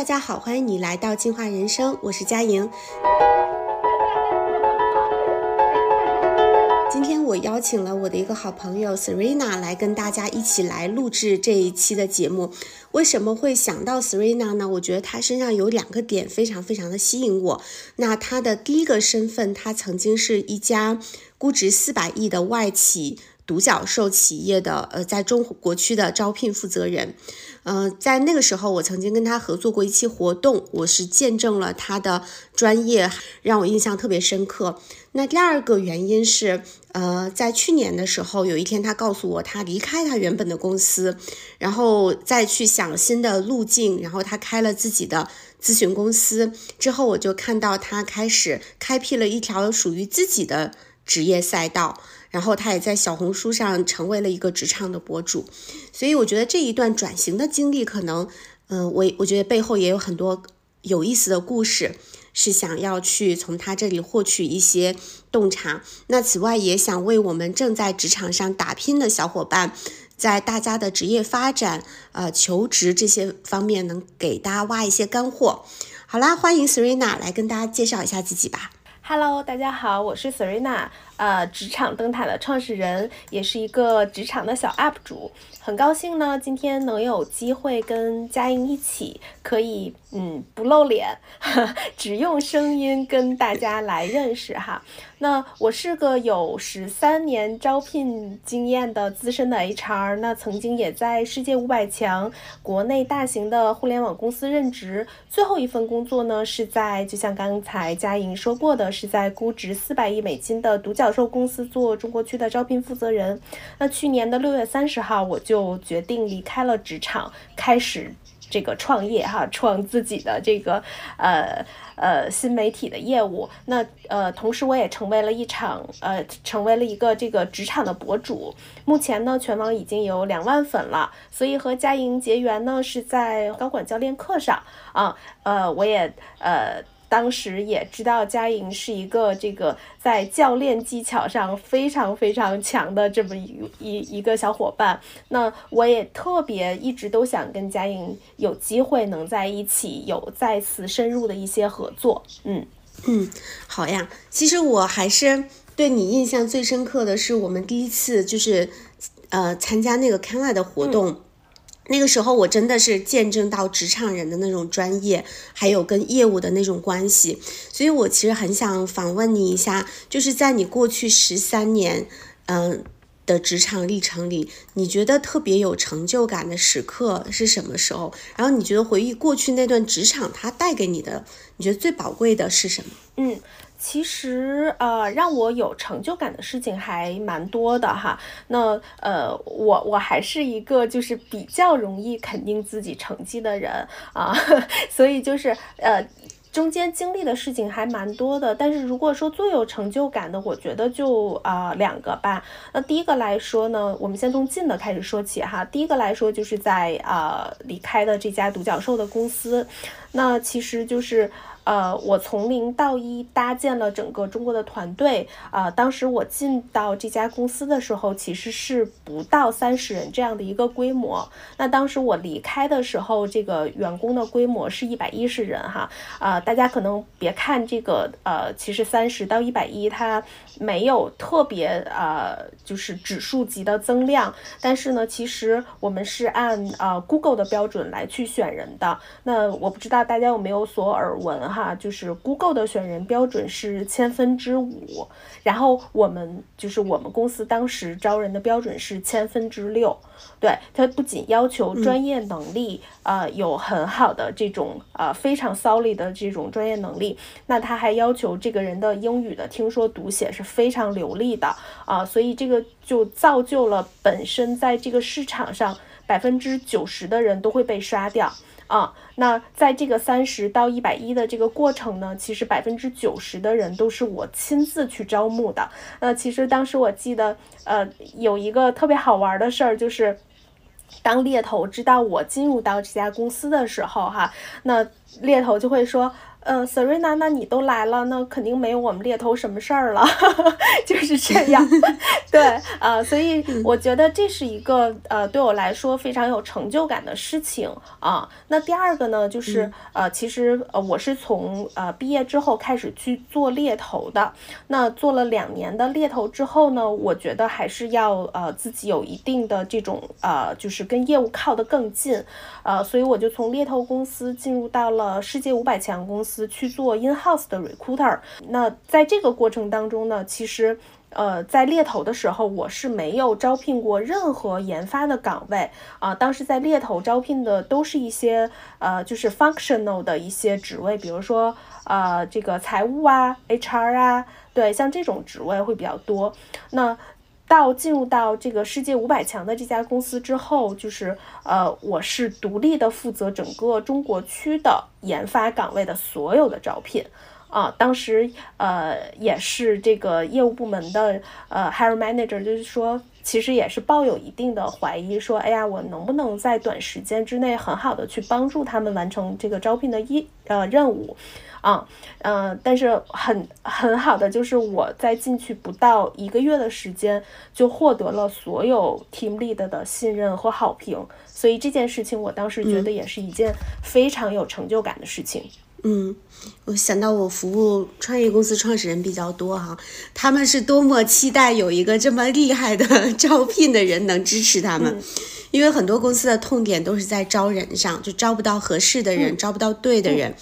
大家好，欢迎你来到进化人生，我是佳莹。今天我邀请了我的一个好朋友 Serena 来跟大家一起来录制这一期的节目。为什么会想到 Serena 呢？我觉得她身上有两个点非常非常的吸引我。那她的第一个身份，她曾经是一家估值四百亿的外企。独角兽企业的呃，在中国区的招聘负责人，呃，在那个时候，我曾经跟他合作过一期活动，我是见证了他的专业，让我印象特别深刻。那第二个原因是，呃，在去年的时候，有一天他告诉我，他离开他原本的公司，然后再去想新的路径，然后他开了自己的咨询公司。之后，我就看到他开始开辟了一条属于自己的职业赛道。然后他也在小红书上成为了一个职场的博主，所以我觉得这一段转型的经历，可能，嗯，我我觉得背后也有很多有意思的故事，是想要去从他这里获取一些洞察。那此外，也想为我们正在职场上打拼的小伙伴，在大家的职业发展、呃求职这些方面，能给大家挖一些干货。好啦，欢迎 Serena 来跟大家介绍一下自己吧。Hello，大家好，我是 Serena。呃，职场灯塔的创始人，也是一个职场的小 UP 主，很高兴呢，今天能有机会跟佳莹一起，可以嗯不露脸，只用声音跟大家来认识哈。那我是个有十三年招聘经验的资深的 HR，那曾经也在世界五百强、国内大型的互联网公司任职。最后一份工作呢，是在就像刚才佳莹说过的，是在估值四百亿美金的独角。销售公司做中国区的招聘负责人。那去年的六月三十号，我就决定离开了职场，开始这个创业哈，创自己的这个呃呃新媒体的业务。那呃，同时我也成为了一场呃，成为了一个这个职场的博主。目前呢，全网已经有两万粉了。所以和佳莹结缘呢，是在高管教练课上啊。呃，我也呃。当时也知道佳莹是一个这个在教练技巧上非常非常强的这么一一一个小伙伴，那我也特别一直都想跟佳莹有机会能在一起有再次深入的一些合作。嗯嗯，好呀。其实我还是对你印象最深刻的是我们第一次就是呃参加那个 c a n a 的活动。那个时候我真的是见证到职场人的那种专业，还有跟业务的那种关系，所以我其实很想访问你一下，就是在你过去十三年，嗯的职场历程里，你觉得特别有成就感的时刻是什么时候？然后你觉得回忆过去那段职场，它带给你的，你觉得最宝贵的是什么？嗯。其实，呃，让我有成就感的事情还蛮多的哈。那，呃，我我还是一个就是比较容易肯定自己成绩的人啊，所以就是，呃，中间经历的事情还蛮多的。但是如果说最有成就感的，我觉得就啊两个吧。那第一个来说呢，我们先从近的开始说起哈。第一个来说就是在啊离开的这家独角兽的公司，那其实就是。呃，我从零到一搭建了整个中国的团队。啊，当时我进到这家公司的时候，其实是不到三十人这样的一个规模。那当时我离开的时候，这个员工的规模是一百一十人哈。啊，大家可能别看这个，呃，其实三十到一百一，它没有特别呃，就是指数级的增量。但是呢，其实我们是按呃 Google 的标准来去选人的。那我不知道大家有没有所耳闻。哈，就是 Google 的选人标准是千分之五，然后我们就是我们公司当时招人的标准是千分之六。对，它不仅要求专业能力，呃，有很好的这种呃非常 solid 的这种专业能力，那他还要求这个人的英语的听说读写是非常流利的啊，所以这个就造就了本身在这个市场上百分之九十的人都会被刷掉。啊，那在这个三十到一百一的这个过程呢，其实百分之九十的人都是我亲自去招募的。那其实当时我记得，呃，有一个特别好玩的事儿，就是当猎头知道我进入到这家公司的时候，哈，那猎头就会说。呃，Serena，那你都来了，那肯定没有我们猎头什么事儿了，就是这样。对，啊，所以我觉得这是一个呃，对我来说非常有成就感的事情啊。那第二个呢，就是呃，其实呃，我是从呃毕业之后开始去做猎头的。那做了两年的猎头之后呢，我觉得还是要呃自己有一定的这种呃，就是跟业务靠得更近，呃，所以我就从猎头公司进入到了世界五百强公司。去做 in house 的 recruiter，那在这个过程当中呢，其实，呃，在猎头的时候，我是没有招聘过任何研发的岗位啊。当时在猎头招聘的都是一些呃，就是 functional 的一些职位，比如说呃，这个财务啊，HR 啊，对，像这种职位会比较多。那到进入到这个世界五百强的这家公司之后，就是呃，我是独立的负责整个中国区的研发岗位的所有的招聘，啊，当时呃也是这个业务部门的呃 hire manager，就是说其实也是抱有一定的怀疑，说哎呀，我能不能在短时间之内很好的去帮助他们完成这个招聘的一呃任务。啊，嗯，但是很很好的就是我在进去不到一个月的时间，就获得了所有 team lead 的信任和好评，所以这件事情我当时觉得也是一件非常有成就感的事情。嗯，我想到我服务创业公司创始人比较多哈，他们是多么期待有一个这么厉害的 招聘的人能支持他们，因为很多公司的痛点都是在招人上，就招不到合适的人，招不到对的人。嗯，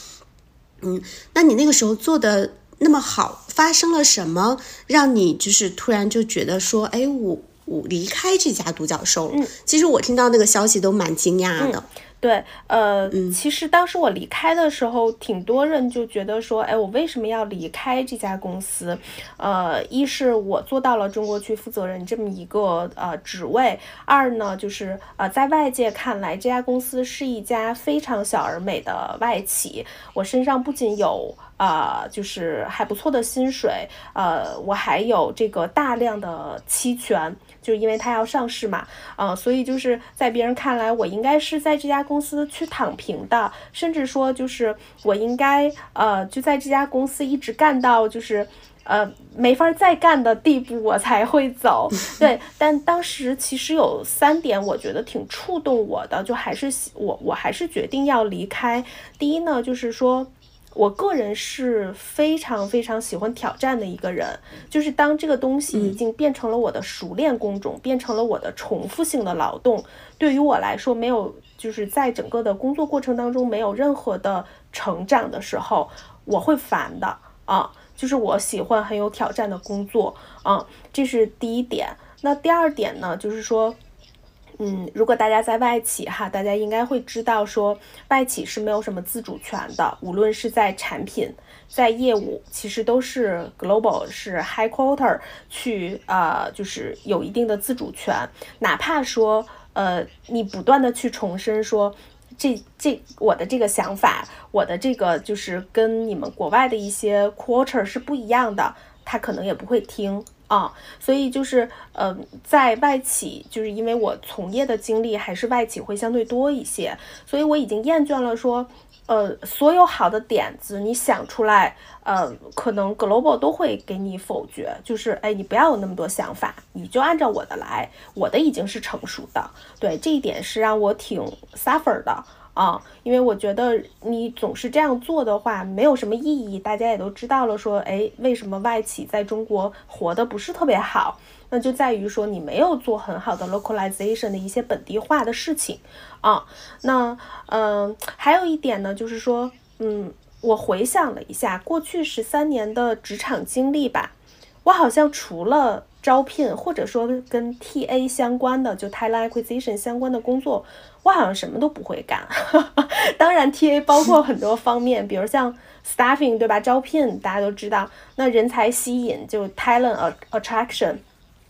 那你那个时候做的那么好，发生了什么让你就是突然就觉得说，哎，我我离开这家独角兽了？嗯，其实我听到那个消息都蛮惊讶的。对，呃，其实当时我离开的时候，挺多人就觉得说，哎，我为什么要离开这家公司？呃，一是我做到了中国区负责人这么一个呃职位，二呢就是呃在外界看来，这家公司是一家非常小而美的外企，我身上不仅有。呃，就是还不错的薪水，呃，我还有这个大量的期权，就是因为它要上市嘛，呃，所以就是在别人看来，我应该是在这家公司去躺平的，甚至说就是我应该呃就在这家公司一直干到就是呃没法再干的地步，我才会走。对，但当时其实有三点我觉得挺触动我的，就还是我我还是决定要离开。第一呢，就是说。我个人是非常非常喜欢挑战的一个人，就是当这个东西已经变成了我的熟练工种，变成了我的重复性的劳动，对于我来说没有，就是在整个的工作过程当中没有任何的成长的时候，我会烦的啊。就是我喜欢很有挑战的工作啊，这是第一点。那第二点呢，就是说。嗯，如果大家在外企哈，大家应该会知道说，外企是没有什么自主权的，无论是在产品、在业务，其实都是 global 是 high quarter 去呃，就是有一定的自主权。哪怕说呃，你不断的去重申说，这这我的这个想法，我的这个就是跟你们国外的一些 quarter 是不一样的，他可能也不会听。啊，所以就是，呃，在外企，就是因为我从业的经历还是外企会相对多一些，所以我已经厌倦了说，呃，所有好的点子你想出来，呃，可能 global 都会给你否决，就是，哎，你不要有那么多想法，你就按照我的来，我的已经是成熟的，对，这一点是让我挺 suffer 的。啊，因为我觉得你总是这样做的话，没有什么意义。大家也都知道了，说，哎，为什么外企在中国活得不是特别好？那就在于说你没有做很好的 localization 的一些本地化的事情啊。那，嗯，还有一点呢，就是说，嗯，我回想了一下过去十三年的职场经历吧，我好像除了招聘或者说跟 TA 相关的，就 talent acquisition 相关的工作。我好像什么都不会干，当然 TA 包括很多方面，比如像 staffing 对吧？招聘大家都知道，那人才吸引就 talent attraction，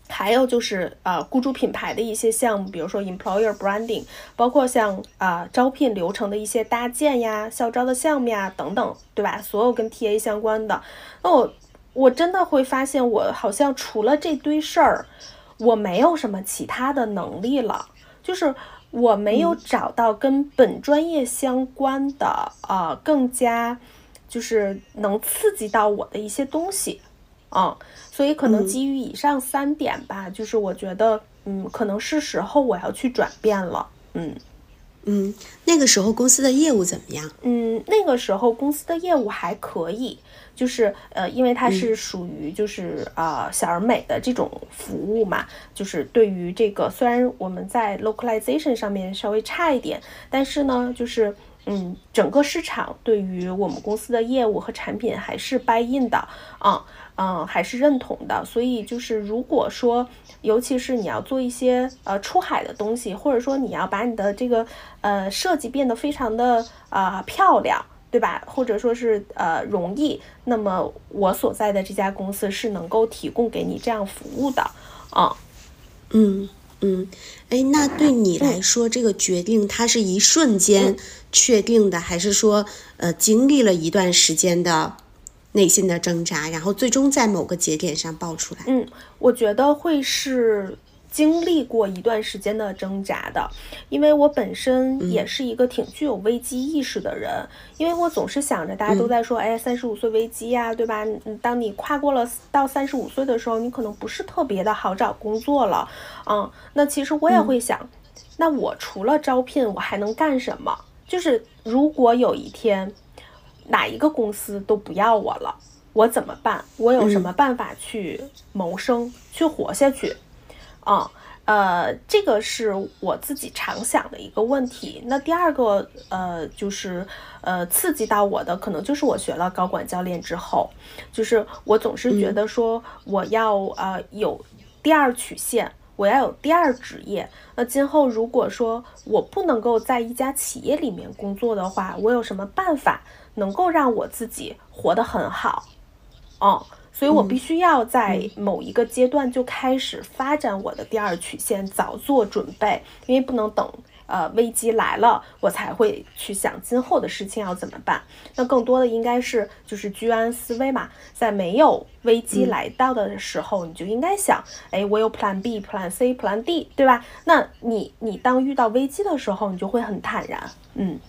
还有就是呃雇主品牌的一些项目，比如说 employer branding，包括像啊招聘流程的一些搭建呀、校招的项目呀等等，对吧？所有跟 TA 相关的，那我我真的会发现，我好像除了这堆事儿，我没有什么其他的能力了，就是。我没有找到跟本专业相关的，呃，更加就是能刺激到我的一些东西，嗯，所以可能基于以上三点吧，就是我觉得，嗯，可能是时候我要去转变了，嗯。嗯，那个时候公司的业务怎么样？嗯，那个时候公司的业务还可以，就是呃，因为它是属于就是啊小而美的这种服务嘛，就是对于这个虽然我们在 localization 上面稍微差一点，但是呢，就是嗯，整个市场对于我们公司的业务和产品还是 buy in 的啊。嗯，还是认同的。所以就是，如果说，尤其是你要做一些呃出海的东西，或者说你要把你的这个呃设计变得非常的啊漂亮，对吧？或者说是呃容易，那么我所在的这家公司是能够提供给你这样服务的啊。嗯嗯，哎，那对你来说，这个决定它是一瞬间确定的，还是说呃经历了一段时间的？内心的挣扎，然后最终在某个节点上爆出来。嗯，我觉得会是经历过一段时间的挣扎的，因为我本身也是一个挺具有危机意识的人，因为我总是想着大家都在说，哎，三十五岁危机呀，对吧？当你跨过了到三十五岁的时候，你可能不是特别的好找工作了。嗯，那其实我也会想，那我除了招聘，我还能干什么？就是如果有一天。哪一个公司都不要我了，我怎么办？我有什么办法去谋生、去活下去？啊，呃，这个是我自己常想的一个问题。那第二个，呃，就是呃，刺激到我的，可能就是我学了高管教练之后，就是我总是觉得说，我要呃有第二曲线，我要有第二职业。那今后如果说我不能够在一家企业里面工作的话，我有什么办法？能够让我自己活得很好，哦，所以我必须要在某一个阶段就开始发展我的第二曲线，早做准备，因为不能等呃危机来了，我才会去想今后的事情要怎么办。那更多的应该是就是居安思危嘛，在没有危机来到的时候，你就应该想，哎，我有 Plan B、Plan C、Plan D，对吧？那你你当遇到危机的时候，你就会很坦然，嗯。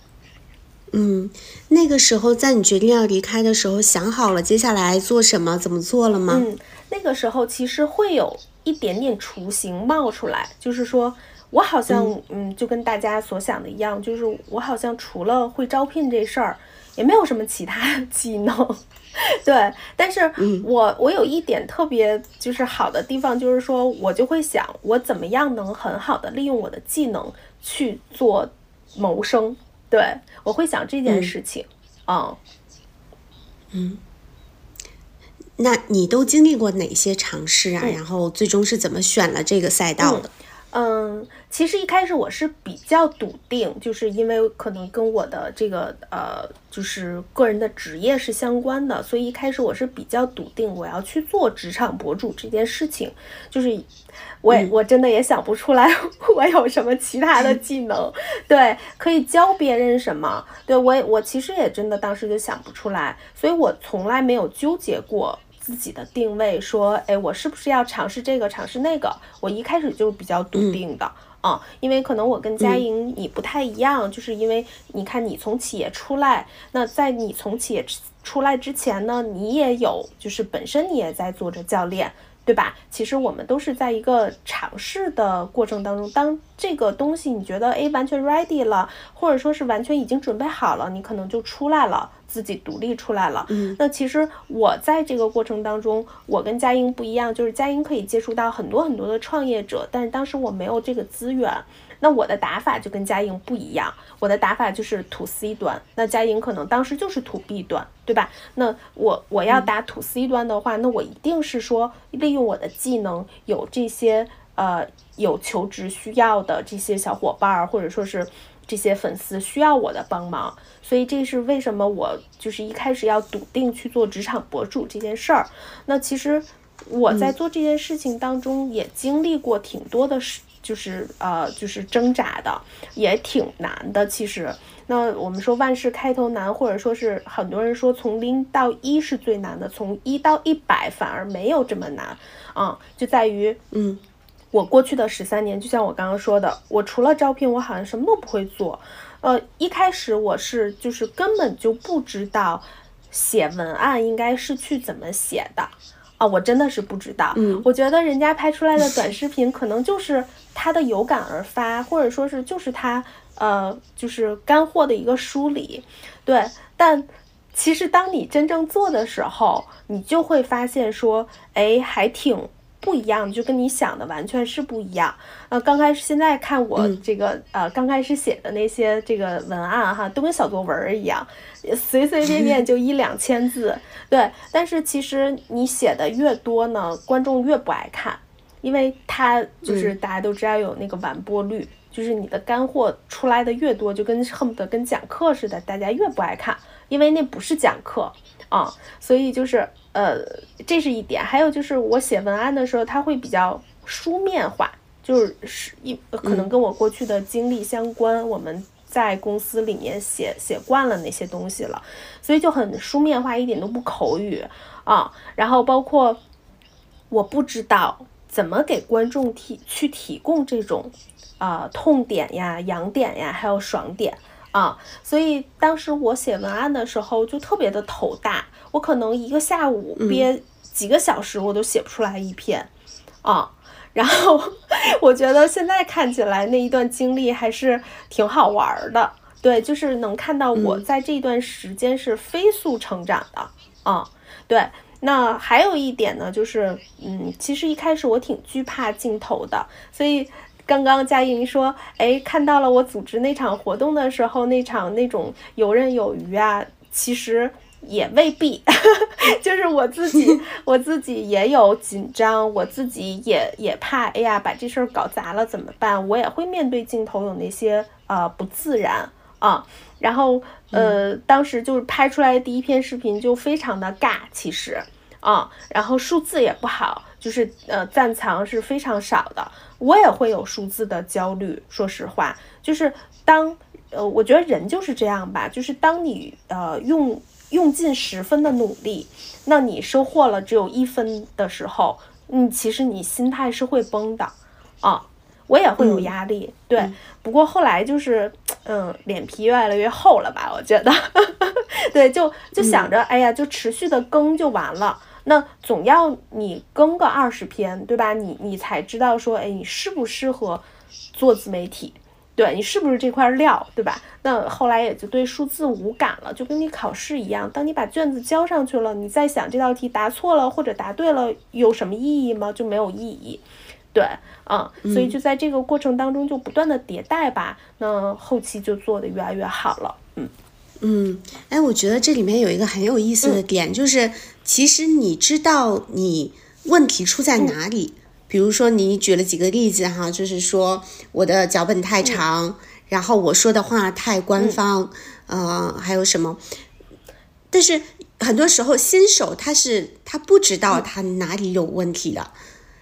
嗯，那个时候在你决定要离开的时候，想好了接下来做什么，怎么做了吗？嗯，那个时候其实会有一点点雏形冒出来，就是说我好像，嗯，就跟大家所想的一样，就是我好像除了会招聘这事儿，也没有什么其他技能。对，但是我我有一点特别就是好的地方，就是说我就会想，我怎么样能很好的利用我的技能去做谋生。对，我会想这件事情，嗯，嗯，那你都经历过哪些尝试啊？然后最终是怎么选了这个赛道的？嗯，其实一开始我是比较笃定，就是因为可能跟我的这个呃，就是个人的职业是相关的，所以一开始我是比较笃定我要去做职场博主这件事情。就是我也我真的也想不出来 我有什么其他的 技能，对，可以教别人什么？对我我其实也真的当时就想不出来，所以我从来没有纠结过。自己的定位，说，哎，我是不是要尝试这个，尝试那个？我一开始就比较笃定的啊，因为可能我跟佳莹你不太一样，就是因为你看你从企业出来，那在你从企业出来之前呢，你也有，就是本身你也在做着教练。对吧？其实我们都是在一个尝试的过程当中，当这个东西你觉得哎完全 ready 了，或者说是完全已经准备好了，你可能就出来了，自己独立出来了。嗯，那其实我在这个过程当中，我跟佳音不一样，就是佳音可以接触到很多很多的创业者，但是当时我没有这个资源。那我的打法就跟佳莹不一样，我的打法就是 to C 端，那佳莹可能当时就是 to B 端，对吧？那我我要打 to C 端的话，那我一定是说利用我的技能，有这些呃有求职需要的这些小伙伴儿，或者说是这些粉丝需要我的帮忙，所以这是为什么我就是一开始要笃定去做职场博主这件事儿。那其实我在做这件事情当中也经历过挺多的事。就是呃，就是挣扎的，也挺难的。其实，那我们说万事开头难，或者说是很多人说从零到一是最难的，从一到一百反而没有这么难啊。就在于，嗯，我过去的十三年，就像我刚刚说的，我除了招聘，我好像什么都不会做。呃，一开始我是就是根本就不知道写文案应该是去怎么写的啊？我真的是不知道。嗯，我觉得人家拍出来的短 视频可能就是他的有感而发，或者说是就是他呃就是干货的一个梳理，对。但其实当你真正做的时候，你就会发现说，哎，还挺。不一样，就跟你想的完全是不一样。呃，刚开始现在看我这个呃刚开始写的那些这个文案哈，都跟小作文一样，随随便便就一两千字。对，但是其实你写的越多呢，观众越不爱看，因为他就是大家都知道有那个完播率，就是你的干货出来的越多，就跟恨不得跟讲课似的，大家越不爱看，因为那不是讲课啊，所以就是。呃，这是一点，还有就是我写文案的时候，它会比较书面化，就是是一可能跟我过去的经历相关，我们在公司里面写写惯了那些东西了，所以就很书面化，一点都不口语啊。然后包括我不知道怎么给观众提去提供这种啊痛点呀、痒点呀，还有爽点。啊，所以当时我写文案的时候就特别的头大，我可能一个下午憋几个小时，我都写不出来一篇，啊，然后我觉得现在看起来那一段经历还是挺好玩的，对，就是能看到我在这段时间是飞速成长的，啊，对，那还有一点呢，就是嗯，其实一开始我挺惧怕镜头的，所以。刚刚佳莹说，哎，看到了我组织那场活动的时候，那场那种游刃有余啊，其实也未必，就是我自己，我自己也有紧张，我自己也也怕，哎呀，把这事儿搞砸了怎么办？我也会面对镜头有那些呃不自然啊，然后呃，当时就是拍出来的第一篇视频就非常的尬，其实啊，然后数字也不好，就是呃赞藏是非常少的。我也会有数字的焦虑，说实话，就是当呃，我觉得人就是这样吧，就是当你呃用用尽十分的努力，那你收获了只有一分的时候，嗯，其实你心态是会崩的啊。我也会有压力，对，不过后来就是嗯，脸皮越来越厚了吧，我觉得，对，就就想着，哎呀，就持续的更就完了。那总要你更个二十篇，对吧？你你才知道说，哎，你适不适合做自媒体？对你是不是这块料，对吧？那后来也就对数字无感了，就跟你考试一样，当你把卷子交上去了，你再想这道题答错了或者答对了有什么意义吗？就没有意义。对，嗯，所以就在这个过程当中就不断的迭代吧，那后期就做的越来越好了。嗯嗯，哎，我觉得这里面有一个很有意思的点，就是。其实你知道你问题出在哪里，比如说你举了几个例子哈，就是说我的脚本太长，然后我说的话太官方，呃，还有什么？但是很多时候新手他是他不知道他哪里有问题的，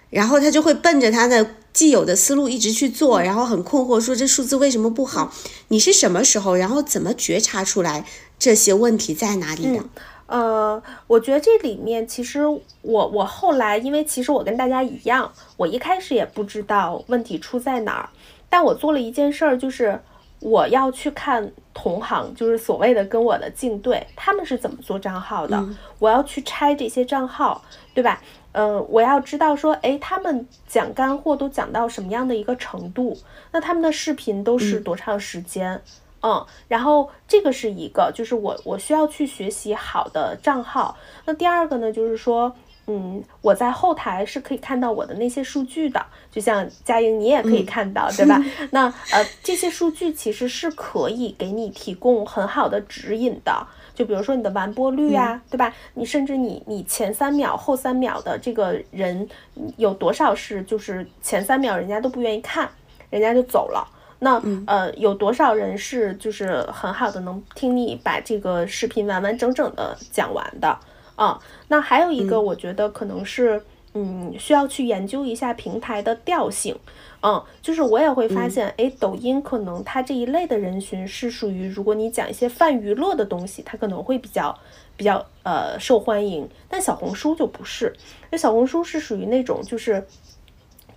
然后他就会奔着他的既有的思路一直去做，然后很困惑说这数字为什么不好？你是什么时候，然后怎么觉察出来这些问题在哪里的？呃，我觉得这里面其实我我后来，因为其实我跟大家一样，我一开始也不知道问题出在哪儿，但我做了一件事儿，就是我要去看同行，就是所谓的跟我的竞对，他们是怎么做账号的，我要去拆这些账号，对吧？嗯，我要知道说，哎，他们讲干货都讲到什么样的一个程度，那他们的视频都是多长时间？嗯，然后这个是一个，就是我我需要去学习好的账号。那第二个呢，就是说，嗯，我在后台是可以看到我的那些数据的，就像佳莹你也可以看到，对吧？那呃，这些数据其实是可以给你提供很好的指引的。就比如说你的完播率啊，对吧？你甚至你你前三秒后三秒的这个人有多少是就是前三秒人家都不愿意看，人家就走了。那呃，有多少人是就是很好的能听你把这个视频完完整整的讲完的啊？那还有一个，我觉得可能是嗯，需要去研究一下平台的调性，嗯，就是我也会发现，哎，抖音可能它这一类的人群是属于，如果你讲一些泛娱乐的东西，它可能会比较比较呃受欢迎，但小红书就不是，那小红书是属于那种就是。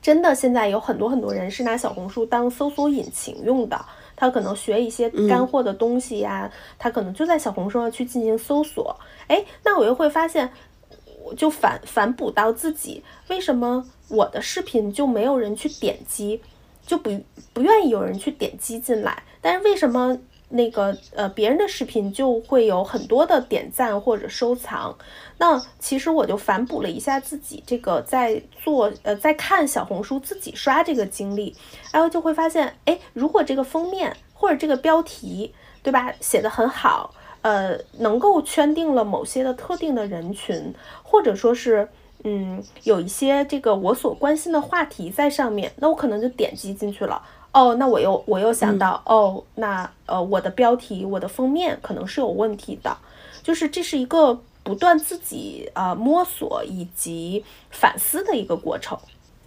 真的，现在有很多很多人是拿小红书当搜索引擎用的。他可能学一些干货的东西呀，他可能就在小红书上去进行搜索。哎，那我又会发现，我就反反哺到自己，为什么我的视频就没有人去点击，就不不愿意有人去点击进来？但是为什么？那个呃，别人的视频就会有很多的点赞或者收藏。那其实我就反哺了一下自己这个在做呃在看小红书自己刷这个经历，然后就会发现，哎，如果这个封面或者这个标题，对吧，写的很好，呃，能够圈定了某些的特定的人群，或者说是嗯有一些这个我所关心的话题在上面，那我可能就点击进去了。哦，那我又我又想到，哦，那呃，我的标题、我的封面可能是有问题的，就是这是一个不断自己呃摸索以及反思的一个过程。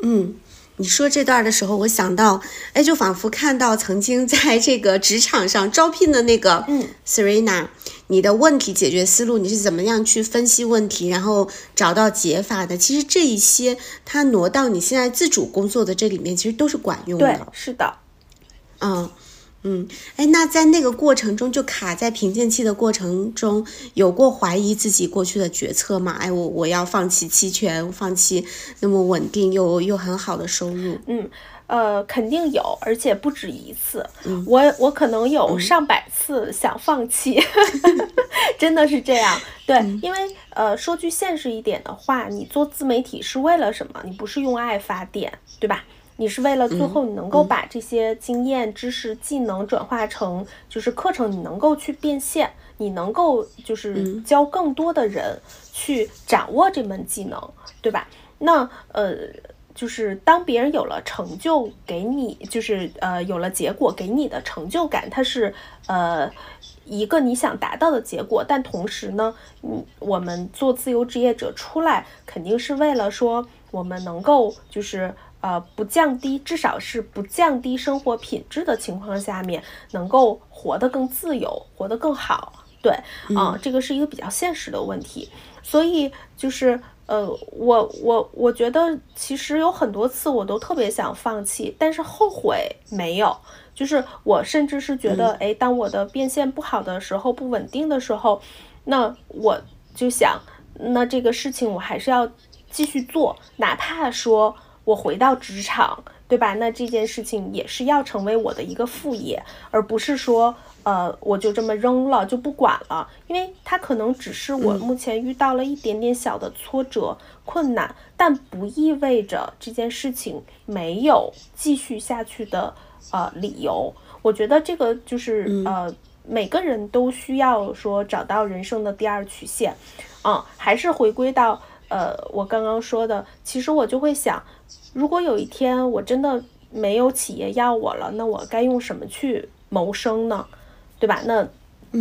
嗯，你说这段的时候，我想到，哎，就仿佛看到曾经在这个职场上招聘的那个，嗯，Serena，你的问题解决思路，你是怎么样去分析问题，然后找到解法的？其实这一些，它挪到你现在自主工作的这里面，其实都是管用的。对，是的。嗯嗯，哎，那在那个过程中，就卡在瓶颈期的过程中，有过怀疑自己过去的决策吗？哎，我我要放弃期权，放弃那么稳定又又很好的收入。嗯，呃，肯定有，而且不止一次。我我可能有上百次想放弃 真的是这样。对，因为呃，说句现实一点的话，你做自媒体是为了什么？你不是用爱发电，对吧？你是为了最后你能够把这些经验、知识、技能转化成就是课程，你能够去变现，你能够就是教更多的人去掌握这门技能，对吧？那呃，就是当别人有了成就给你，就是呃有了结果给你的成就感，它是呃一个你想达到的结果。但同时呢，嗯，我们做自由职业者出来，肯定是为了说我们能够就是。呃，不降低，至少是不降低生活品质的情况下面，能够活得更自由，活得更好。对，啊，这个是一个比较现实的问题。所以就是，呃，我我我觉得其实有很多次我都特别想放弃，但是后悔没有。就是我甚至是觉得，哎，当我的变现不好的时候，不稳定的时候，那我就想，那这个事情我还是要继续做，哪怕说。我回到职场，对吧？那这件事情也是要成为我的一个副业，而不是说，呃，我就这么扔了就不管了，因为它可能只是我目前遇到了一点点小的挫折困难，但不意味着这件事情没有继续下去的呃理由。我觉得这个就是呃，每个人都需要说找到人生的第二曲线，嗯，还是回归到。呃，我刚刚说的，其实我就会想，如果有一天我真的没有企业要我了，那我该用什么去谋生呢？对吧？那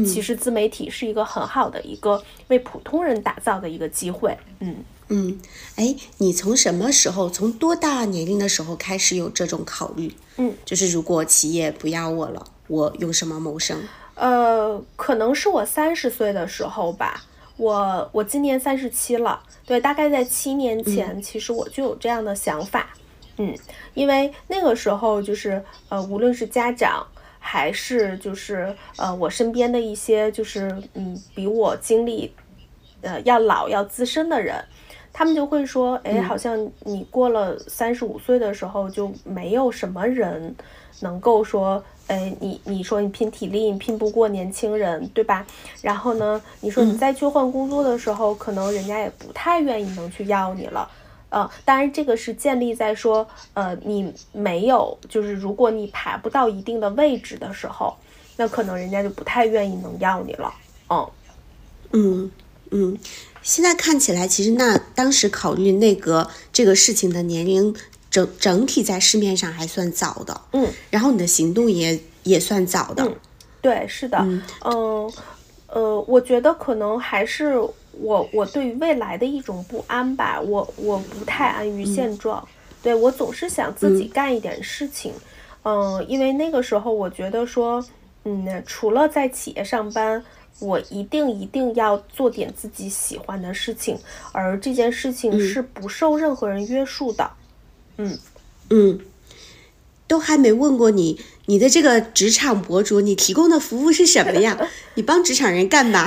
其实自媒体是一个很好的一个为普通人打造的一个机会。嗯嗯，哎，你从什么时候，从多大年龄的时候开始有这种考虑？嗯，就是如果企业不要我了，我用什么谋生？呃，可能是我三十岁的时候吧。我我今年三十七了，对，大概在七年前，其实我就有这样的想法，嗯，因为那个时候就是呃，无论是家长还是就是呃我身边的一些就是嗯比我经历呃要老要资深的人，他们就会说，哎，好像你过了三十五岁的时候就没有什么人能够说。哎，你你说你拼体力，你拼不过年轻人，对吧？然后呢，你说你再去换工作的时候，可能人家也不太愿意能去要你了。呃，当然这个是建立在说，呃，你没有，就是如果你爬不到一定的位置的时候，那可能人家就不太愿意能要你了。嗯嗯嗯，现在看起来，其实那当时考虑那个这个事情的年龄。整整体在市面上还算早的，嗯，然后你的行动也也算早的，嗯，对，是的，嗯，呃，我觉得可能还是我我对于未来的一种不安吧，我我不太安于现状，对我总是想自己干一点事情，嗯，因为那个时候我觉得说，嗯，除了在企业上班，我一定一定要做点自己喜欢的事情，而这件事情是不受任何人约束的。嗯嗯嗯，都还没问过你，你的这个职场博主，你提供的服务是什么呀？你帮职场人干嘛？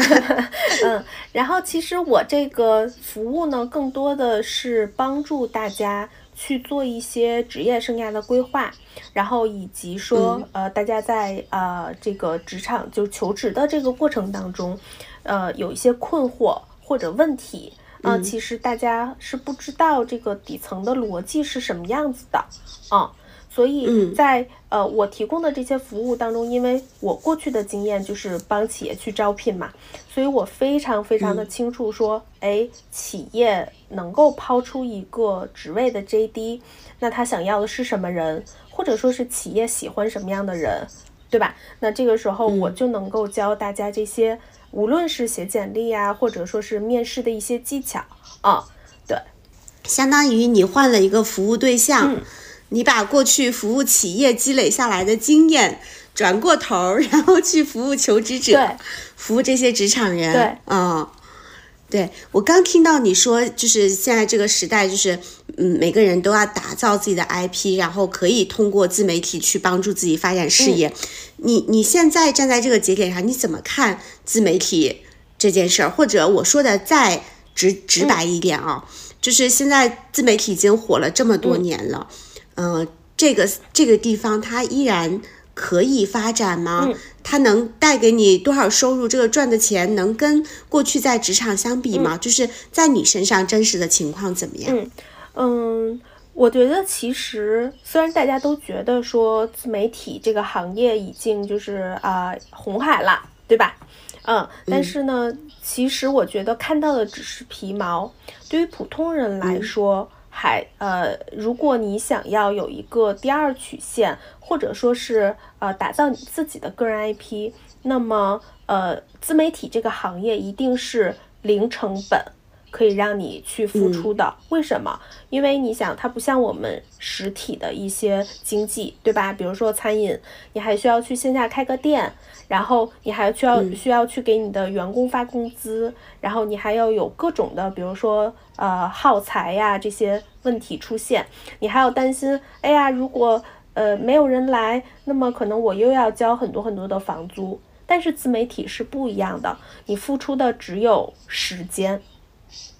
嗯，然后其实我这个服务呢，更多的是帮助大家去做一些职业生涯的规划，然后以及说，呃，大家在呃这个职场就求职的这个过程当中，呃，有一些困惑或者问题。嗯，其实大家是不知道这个底层的逻辑是什么样子的，啊，所以在呃我提供的这些服务当中，因为我过去的经验就是帮企业去招聘嘛，所以我非常非常的清楚说，哎，企业能够抛出一个职位的 JD，那他想要的是什么人，或者说是企业喜欢什么样的人，对吧？那这个时候我就能够教大家这些。无论是写简历啊，或者说是面试的一些技巧啊，对，相当于你换了一个服务对象，你把过去服务企业积累下来的经验转过头，然后去服务求职者，服务这些职场人，对，嗯。对我刚听到你说，就是现在这个时代，就是嗯，每个人都要打造自己的 IP，然后可以通过自媒体去帮助自己发展事业。你你现在站在这个节点上，你怎么看自媒体这件事儿？或者我说的再直直白一点啊，就是现在自媒体已经火了这么多年了，嗯，这个这个地方它依然。可以发展吗？它能带给你多少收入？这个赚的钱能跟过去在职场相比吗？就是在你身上真实的情况怎么样？嗯嗯，我觉得其实虽然大家都觉得说自媒体这个行业已经就是啊红海了，对吧？嗯，但是呢，其实我觉得看到的只是皮毛。对于普通人来说，还呃，如果你想要有一个第二曲线。或者说是呃打造你自己的个人 IP，那么呃自媒体这个行业一定是零成本可以让你去付出的。为什么？因为你想，它不像我们实体的一些经济，对吧？比如说餐饮，你还需要去线下开个店，然后你还需要需要去给你的员工发工资，然后你还要有各种的，比如说呃耗材呀这些问题出现，你还要担心，哎呀，如果呃，没有人来，那么可能我又要交很多很多的房租。但是自媒体是不一样的，你付出的只有时间，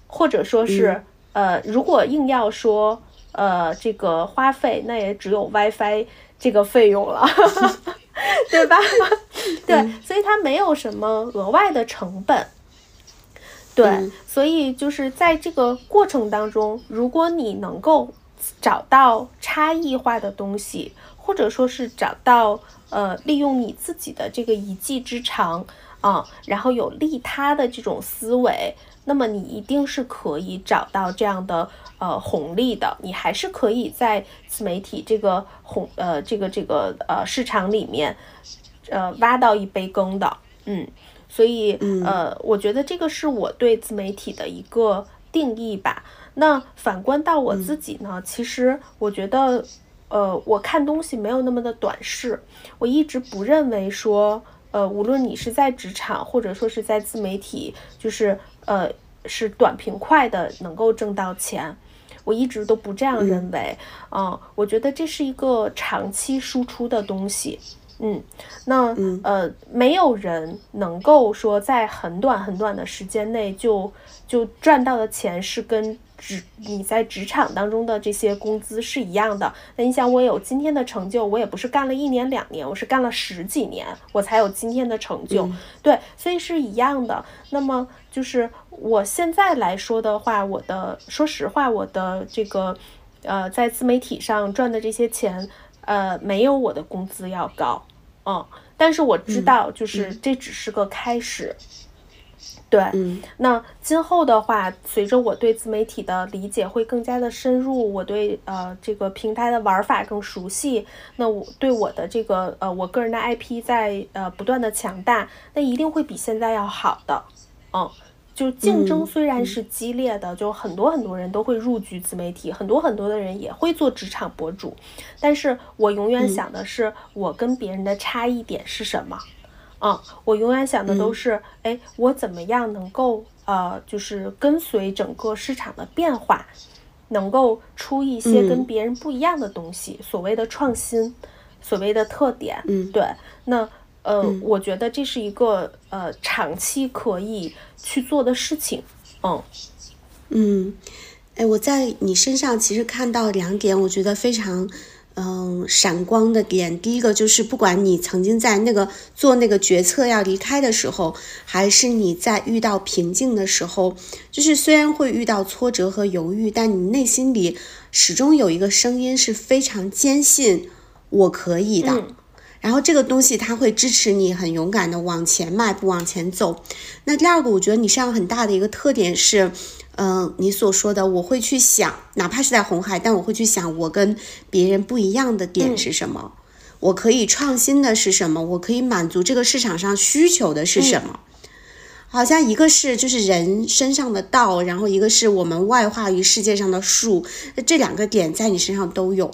或者说是，呃，如果硬要说，呃，这个花费，那也只有 WiFi 这个费用了，对吧？对，所以它没有什么额外的成本。对，所以就是在这个过程当中，如果你能够。找到差异化的东西，或者说是找到呃利用你自己的这个一技之长啊，然后有利他的这种思维，那么你一定是可以找到这样的呃红利的。你还是可以在自媒体这个红呃这个这个呃市场里面呃挖到一杯羹的。嗯，所以呃，我觉得这个是我对自媒体的一个定义吧。那反观到我自己呢，其实我觉得，呃，我看东西没有那么的短视。我一直不认为说，呃，无论你是在职场或者说是在自媒体，就是呃，是短平快的能够挣到钱。我一直都不这样认为。嗯，我觉得这是一个长期输出的东西。嗯，那呃，没有人能够说在很短很短的时间内就就赚到的钱是跟。职你在职场当中的这些工资是一样的。那你想，我有今天的成就，我也不是干了一年两年，我是干了十几年，我才有今天的成就。对，所以是一样的。那么就是我现在来说的话，我的说实话，我的这个呃，在自媒体上赚的这些钱，呃，没有我的工资要高。嗯，但是我知道，就是这只是个开始。对，那今后的话，随着我对自媒体的理解会更加的深入，我对呃这个平台的玩法更熟悉，那我对我的这个呃我个人的 IP 在呃不断的强大，那一定会比现在要好的。嗯，就竞争虽然是激烈的，就很多很多人都会入局自媒体，很多很多的人也会做职场博主，但是我永远想的是我跟别人的差异点是什么。嗯，我永远想的都是，哎，我怎么样能够呃，就是跟随整个市场的变化，能够出一些跟别人不一样的东西，所谓的创新，所谓的特点。嗯，对。那呃，我觉得这是一个呃长期可以去做的事情。嗯嗯，哎，我在你身上其实看到两点，我觉得非常。嗯，闪光的点，第一个就是不管你曾经在那个做那个决策要离开的时候，还是你在遇到瓶颈的时候，就是虽然会遇到挫折和犹豫，但你内心里始终有一个声音是非常坚信我可以的。然后这个东西它会支持你很勇敢的往前迈步往前走。那第二个，我觉得你身上很大的一个特点是。嗯，你所说的我会去想，哪怕是在红海，但我会去想我跟别人不一样的点是什么，我可以创新的是什么，我可以满足这个市场上需求的是什么。好像一个是就是人身上的道，然后一个是我们外化于世界上的术，这两个点在你身上都有。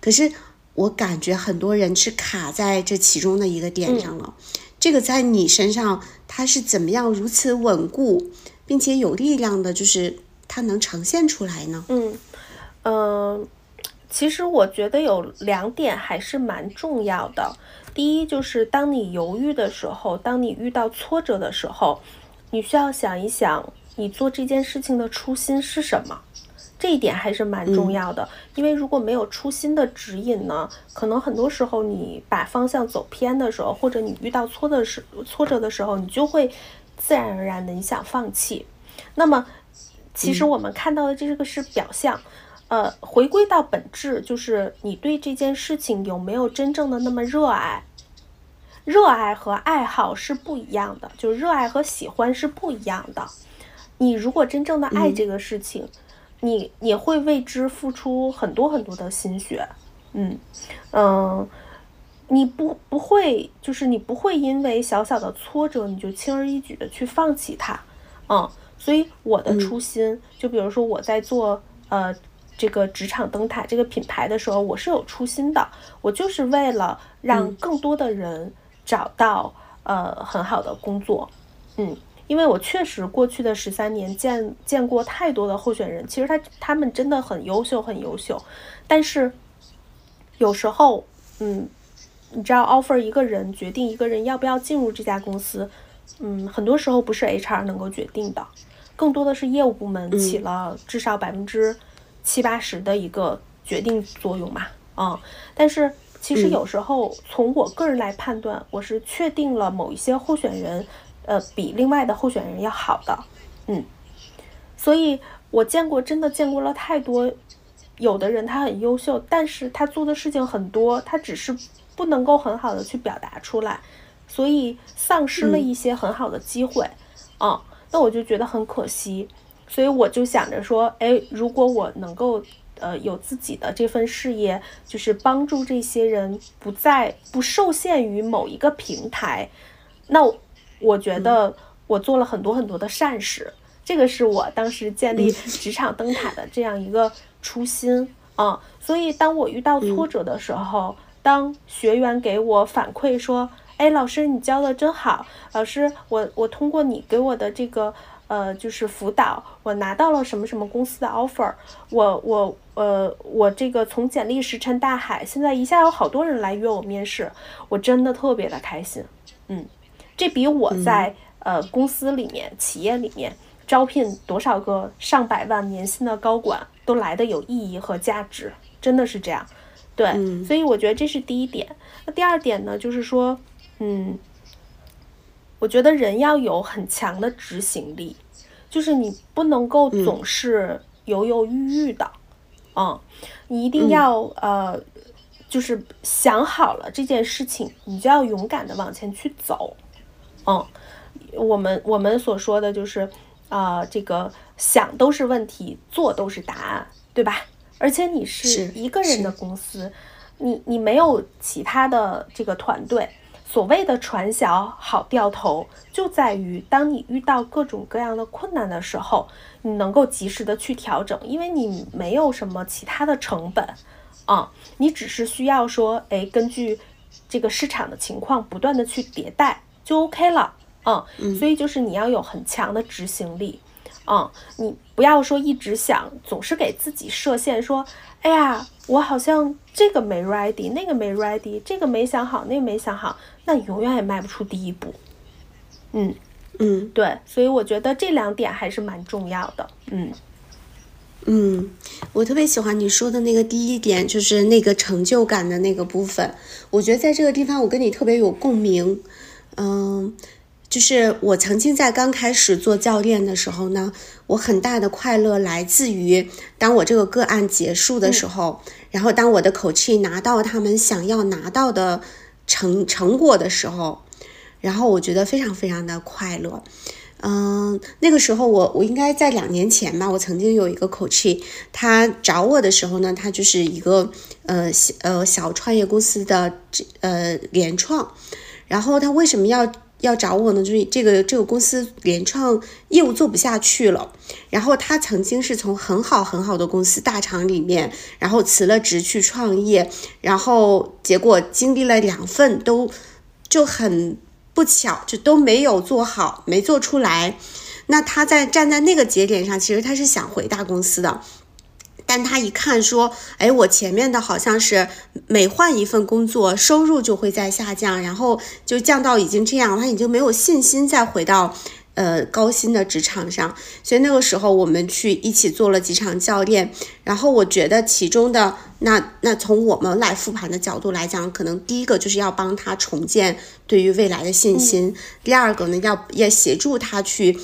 可是我感觉很多人是卡在这其中的一个点上了，这个在你身上它是怎么样如此稳固？并且有力量的，就是它能呈现出来呢。嗯，呃，其实我觉得有两点还是蛮重要的。第一，就是当你犹豫的时候，当你遇到挫折的时候，你需要想一想，你做这件事情的初心是什么。这一点还是蛮重要的，因为如果没有初心的指引呢，可能很多时候你把方向走偏的时候，或者你遇到挫的时挫折的时候，你就会。自然而然的，你想放弃，那么其实我们看到的这个是表象，呃，回归到本质，就是你对这件事情有没有真正的那么热爱？热爱和爱好是不一样的，就热爱和喜欢是不一样的。你如果真正的爱这个事情，你也会为之付出很多很多的心血，嗯嗯。你不不会，就是你不会因为小小的挫折，你就轻而易举的去放弃它，嗯，所以我的初心，就比如说我在做呃这个职场灯塔这个品牌的时候，我是有初心的，我就是为了让更多的人找到呃很好的工作，嗯，因为我确实过去的十三年见见过太多的候选人，其实他他们真的很优秀很优秀，但是有时候，嗯。你知道，offer 一个人决定一个人要不要进入这家公司，嗯，很多时候不是 HR 能够决定的，更多的是业务部门起了至少百分之七八十的一个决定作用嘛，啊，但是其实有时候从我个人来判断，我是确定了某一些候选人，呃，比另外的候选人要好的，嗯，所以我见过，真的见过了太多，有的人他很优秀，但是他做的事情很多，他只是。不能够很好的去表达出来，所以丧失了一些很好的机会，啊，那我就觉得很可惜，所以我就想着说，哎，如果我能够呃有自己的这份事业，就是帮助这些人不再不受限于某一个平台，那我觉得我做了很多很多的善事，这个是我当时建立职场灯塔的这样一个初心啊，所以当我遇到挫折的时候。当学员给我反馈说：“哎，老师，你教的真好，老师，我我通过你给我的这个呃，就是辅导，我拿到了什么什么公司的 offer，我我呃，我这个从简历石沉大海，现在一下有好多人来约我面试，我真的特别的开心，嗯，这比我在呃公司里面、企业里面招聘多少个上百万年薪的高管都来的有意义和价值，真的是这样。”对，所以我觉得这是第一点。那第二点呢，就是说，嗯，我觉得人要有很强的执行力，就是你不能够总是犹犹豫豫的，嗯，你一定要呃，就是想好了这件事情，你就要勇敢的往前去走，嗯，我们我们所说的就是啊，这个想都是问题，做都是答案，对吧？而且你是一个人的公司，你你没有其他的这个团队。所谓的传销好掉头，就在于当你遇到各种各样的困难的时候，你能够及时的去调整，因为你没有什么其他的成本啊，你只是需要说，哎，根据这个市场的情况不断的去迭代就 OK 了，嗯，所以就是你要有很强的执行力。嗯，你不要说一直想，总是给自己设限，说，哎呀，我好像这个没 ready，那个没 ready，这个没想好，那个没想好，那你永远也迈不出第一步。嗯嗯，对，所以我觉得这两点还是蛮重要的。嗯嗯，我特别喜欢你说的那个第一点，就是那个成就感的那个部分。我觉得在这个地方，我跟你特别有共鸣。嗯。就是我曾经在刚开始做教练的时候呢，我很大的快乐来自于当我这个个案结束的时候，然后当我的口气拿到他们想要拿到的成成果的时候，然后我觉得非常非常的快乐。嗯，那个时候我我应该在两年前吧，我曾经有一个口气，他找我的时候呢，他就是一个呃小呃小创业公司的呃联创，然后他为什么要？要找我呢，就是这个这个公司联创业务做不下去了，然后他曾经是从很好很好的公司大厂里面，然后辞了职去创业，然后结果经历了两份都就很不巧，就都没有做好，没做出来。那他在站在那个节点上，其实他是想回大公司的。但他一看说，哎，我前面的好像是每换一份工作，收入就会在下降，然后就降到已经这样，他已经没有信心再回到呃高薪的职场上。所以那个时候我们去一起做了几场教练，然后我觉得其中的那那从我们来复盘的角度来讲，可能第一个就是要帮他重建对于未来的信心，第二个呢要要协助他去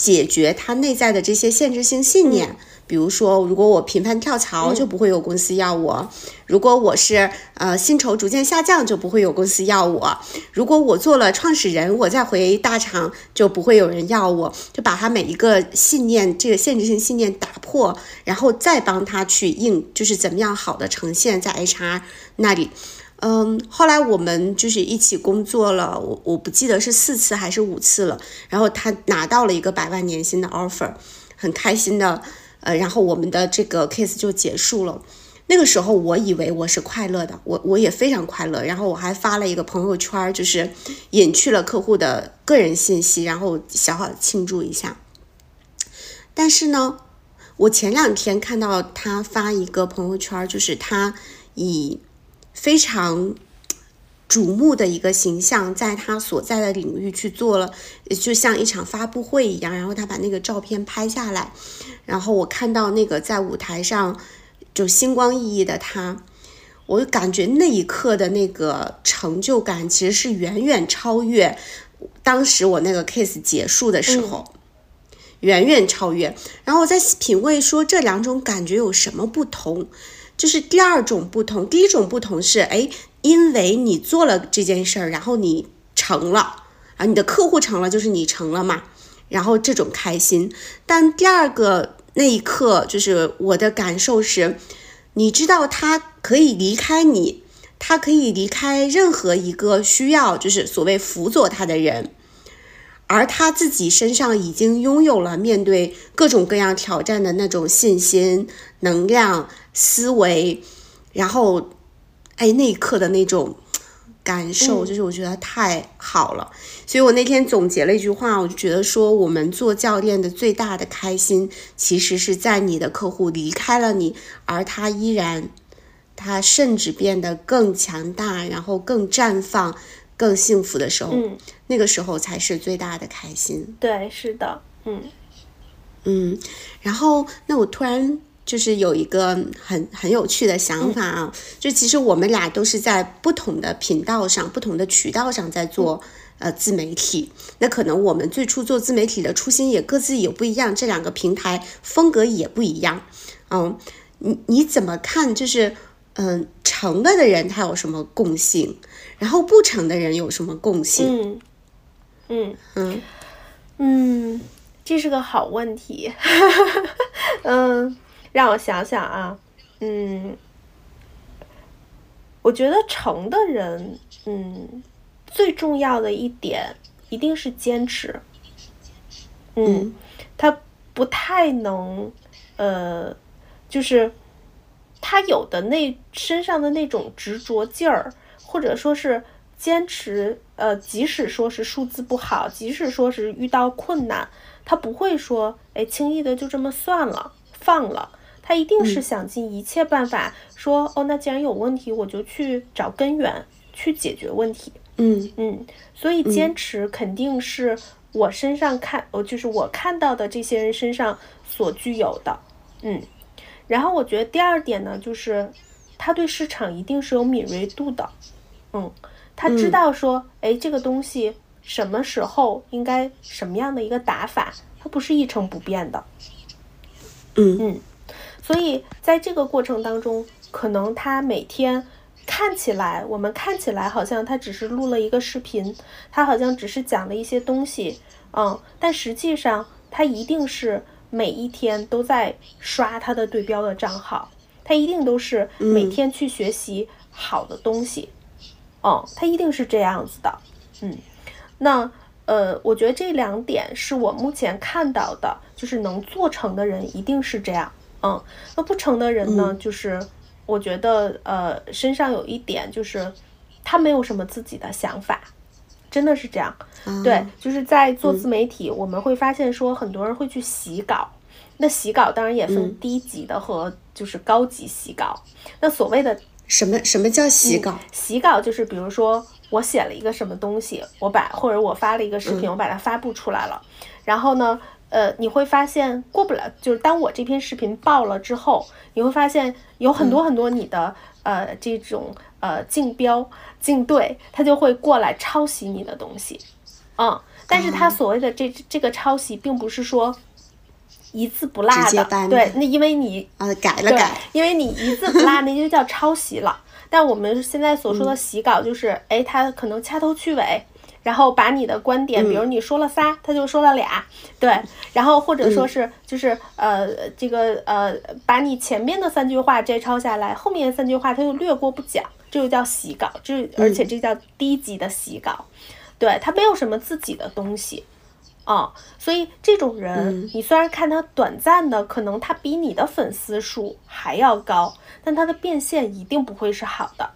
解决他内在的这些限制性信念。比如说，如果我频繁跳槽，就不会有公司要我；如果我是呃薪酬逐渐下降，就不会有公司要我；如果我做了创始人，我再回大厂，就不会有人要我。就把他每一个信念，这个限制性信念打破，然后再帮他去应，就是怎么样好的呈现在 HR 那里。嗯，后来我们就是一起工作了，我我不记得是四次还是五次了。然后他拿到了一个百万年薪的 offer，很开心的。呃，然后我们的这个 case 就结束了。那个时候我以为我是快乐的，我我也非常快乐。然后我还发了一个朋友圈，就是隐去了客户的个人信息，然后小小的庆祝一下。但是呢，我前两天看到他发一个朋友圈，就是他以非常。瞩目的一个形象，在他所在的领域去做了，就像一场发布会一样。然后他把那个照片拍下来，然后我看到那个在舞台上就星光熠熠的他，我就感觉那一刻的那个成就感，其实是远远超越当时我那个 case 结束的时候，远远超越。然后我在品味说这两种感觉有什么不同，就是第二种不同，第一种不同是哎。因为你做了这件事儿，然后你成了啊，你的客户成了，就是你成了嘛，然后这种开心。但第二个那一刻，就是我的感受是，你知道他可以离开你，他可以离开任何一个需要，就是所谓辅佐他的人，而他自己身上已经拥有了面对各种各样挑战的那种信心、能量、思维，然后。哎，那一刻的那种感受，就是我觉得太好了。所以我那天总结了一句话，我就觉得说，我们做教练的最大的开心，其实是在你的客户离开了你，而他依然，他甚至变得更强大，然后更绽放、更幸福的时候，那个时候才是最大的开心。对，是的，嗯嗯。然后，那我突然。就是有一个很很有趣的想法啊，就其实我们俩都是在不同的频道上、不同的渠道上在做呃自媒体。那可能我们最初做自媒体的初心也各自有不一样，这两个平台风格也不一样。嗯，你你怎么看？就是嗯，成了的人他有什么共性？然后不成的人有什么共性？嗯嗯嗯嗯，这是个好问题。嗯。让我想想啊，嗯，我觉得成的人，嗯，最重要的一点一定是坚持。嗯，他不太能，呃，就是他有的那身上的那种执着劲儿，或者说是坚持，呃，即使说是数字不好，即使说是遇到困难，他不会说，哎，轻易的就这么算了，放了。他一定是想尽一切办法说，哦，那既然有问题，我就去找根源去解决问题。嗯嗯，所以坚持肯定是我身上看，呃，就是我看到的这些人身上所具有的。嗯，然后我觉得第二点呢，就是他对市场一定是有敏锐度的。嗯，他知道说，哎，这个东西什么时候应该什么样的一个打法，它不是一成不变的。嗯嗯。所以在这个过程当中，可能他每天看起来，我们看起来好像他只是录了一个视频，他好像只是讲了一些东西，嗯，但实际上他一定是每一天都在刷他的对标的账号，他一定都是每天去学习好的东西，嗯，他一定是这样子的，嗯，那呃，我觉得这两点是我目前看到的，就是能做成的人一定是这样。嗯，那不成的人呢？就是我觉得，呃，身上有一点，就是他没有什么自己的想法，真的是这样。对，就是在做自媒体，我们会发现说，很多人会去洗稿。那洗稿当然也分低级的和就是高级洗稿。那所谓的什么什么叫洗稿？洗稿就是比如说我写了一个什么东西，我把或者我发了一个视频，我把它发布出来了，然后呢？呃，你会发现过不了，就是当我这篇视频爆了之后，你会发现有很多很多你的呃这种呃竞标竞对，他就会过来抄袭你的东西，嗯，但是他所谓的这这个抄袭，并不是说一字不落的，对，那因为你啊改了改，因为你一字不落，那就叫抄袭了。但我们现在所说的洗稿，就是哎，他可能掐头去尾。然后把你的观点，比如你说了仨，他就说了俩，对，然后或者说是就是呃这个呃把你前面的三句话摘抄下来，后面三句话他就略过不讲，这就叫洗稿，这而且这叫低级的洗稿，对他没有什么自己的东西，啊，所以这种人你虽然看他短暂的可能他比你的粉丝数还要高，但他的变现一定不会是好的，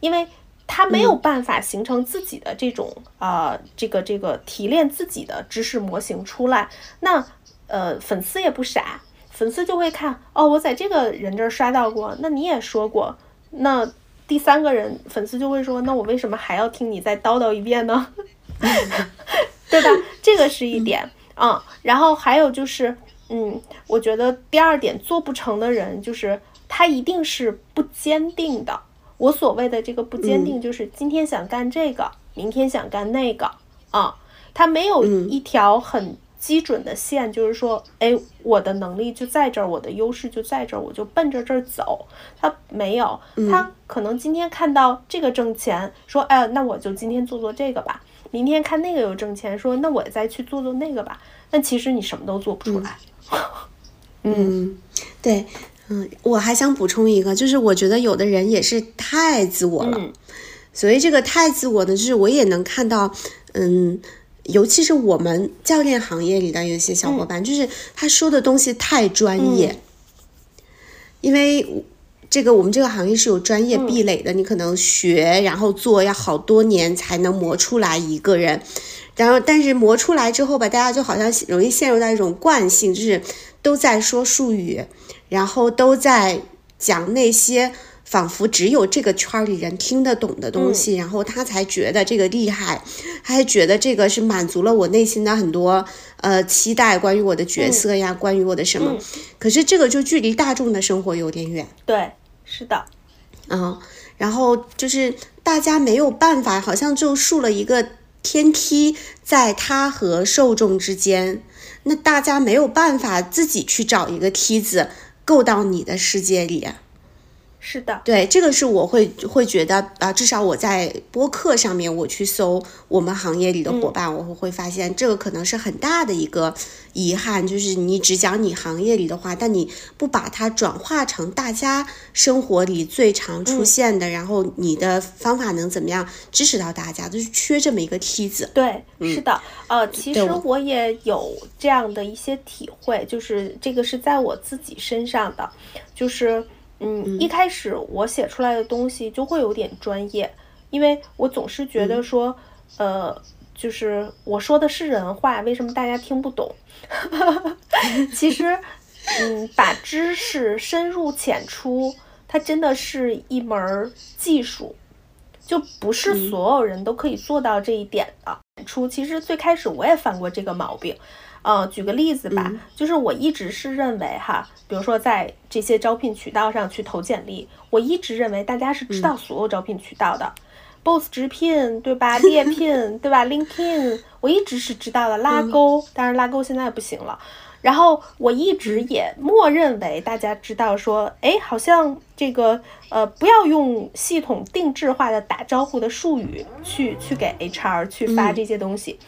因为。他没有办法形成自己的这种啊，这个这个提炼自己的知识模型出来。那呃，粉丝也不傻，粉丝就会看哦，我在这个人这儿刷到过，那你也说过，那第三个人粉丝就会说，那我为什么还要听你再叨叨一遍呢？对吧？这个是一点啊。然后还有就是，嗯，我觉得第二点做不成的人，就是他一定是不坚定的。我所谓的这个不坚定，就是今天想干这个，明天想干那个啊，他没有一条很基准的线，就是说，哎，我的能力就在这儿，我的优势就在这儿，我就奔着这儿走。他没有，他可能今天看到这个挣钱，说，哎，那我就今天做做这个吧。明天看那个又挣钱，说，那我再去做做那个吧。那其实你什么都做不出来。嗯，对。嗯，我还想补充一个，就是我觉得有的人也是太自我了。所以这个太自我呢，就是我也能看到，嗯，尤其是我们教练行业里的有些小伙伴，就是他说的东西太专业。因为这个我们这个行业是有专业壁垒的，你可能学然后做要好多年才能磨出来一个人。然后，但是磨出来之后吧，大家就好像容易陷入到一种惯性，就是都在说术语。然后都在讲那些仿佛只有这个圈里人听得懂的东西，然后他才觉得这个厉害，他还觉得这个是满足了我内心的很多呃期待，关于我的角色呀，关于我的什么。可是这个就距离大众的生活有点远。对，是的，嗯，然后就是大家没有办法，好像就竖了一个天梯在他和受众之间，那大家没有办法自己去找一个梯子。够到你的世界里。是的，对，这个是我会会觉得啊，至少我在播客上面我去搜我们行业里的伙伴，我会发现这个可能是很大的一个遗憾，就是你只讲你行业里的话，但你不把它转化成大家生活里最常出现的，然后你的方法能怎么样支持到大家，就是缺这么一个梯子。对，是的，呃，其实我也有这样的一些体会，就是这个是在我自己身上的，就是。嗯，一开始我写出来的东西就会有点专业，因为我总是觉得说，呃，就是我说的是人话，为什么大家听不懂？其实，嗯，把知识深入浅出，它真的是一门技术，就不是所有人都可以做到这一点的。出其实最开始我也犯过这个毛病。呃，举个例子吧，就是我一直是认为哈，比如说在这些招聘渠道上去投简历，我一直认为大家是知道所有招聘渠道的，Boss 直聘对吧？猎聘 对吧？LinkedIn 我一直是知道的，拉钩，当然拉钩现在不行了。然后我一直也默认为大家知道说，哎，好像这个呃，不要用系统定制化的打招呼的术语去去给 HR 去发这些东西，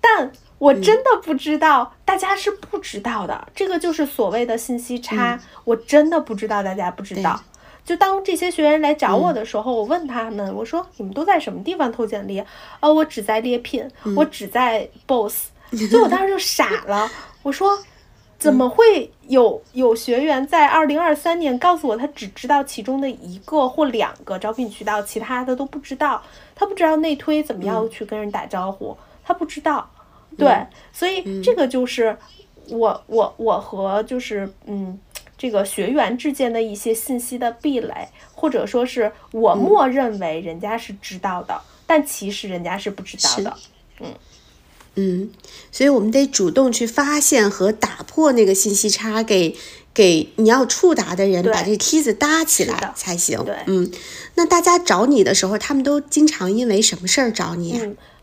但。我真的不知道，大家是不知道的，这个就是所谓的信息差。我真的不知道，大家不知道。就当这些学员来找我的时候，我问他们，我说你们都在什么地方投简历？哦，我只在猎聘，我只在 Boss。所以我当时就傻了，我说怎么会有有学员在二零二三年告诉我，他只知道其中的一个或两个招聘渠道，其他的都不知道。他不知道内推怎么样去跟人打招呼，他不知道。对，所以这个就是我我我和就是嗯这个学员之间的一些信息的壁垒，或者说是我默认为人家是知道的，但其实人家是不知道的。嗯嗯，所以我们得主动去发现和打破那个信息差，给给你要触达的人把这梯子搭起来才行。对，嗯，那大家找你的时候，他们都经常因为什么事儿找你呀？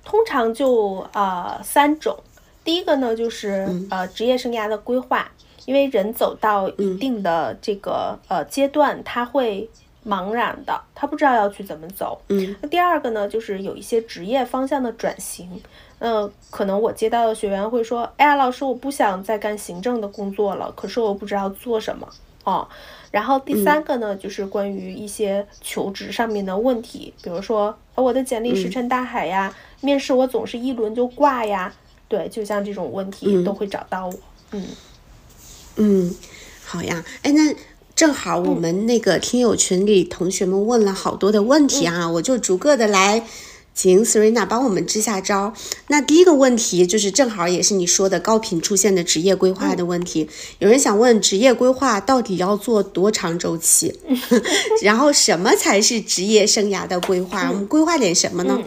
通常就呃三种，第一个呢就是呃职业生涯的规划，因为人走到一定的这个呃阶段，他会茫然的，他不知道要去怎么走。嗯，那第二个呢就是有一些职业方向的转型，呃，可能我接到的学员会说，哎呀，老师，我不想再干行政的工作了，可是我不知道做什么哦。然后第三个呢就是关于一些求职上面的问题，比如说我的简历石沉大海呀。面试我总是一轮就挂呀，对，就像这种问题都会找到我，嗯嗯，好呀，哎，那正好我们那个听友群里同学们问了好多的问题啊，我就逐个的来。请 Serena 帮我们支下招。那第一个问题就是，正好也是你说的高频出现的职业规划的问题。有人想问，职业规划到底要做多长周期？然后什么才是职业生涯的规划？我们规划点什么呢？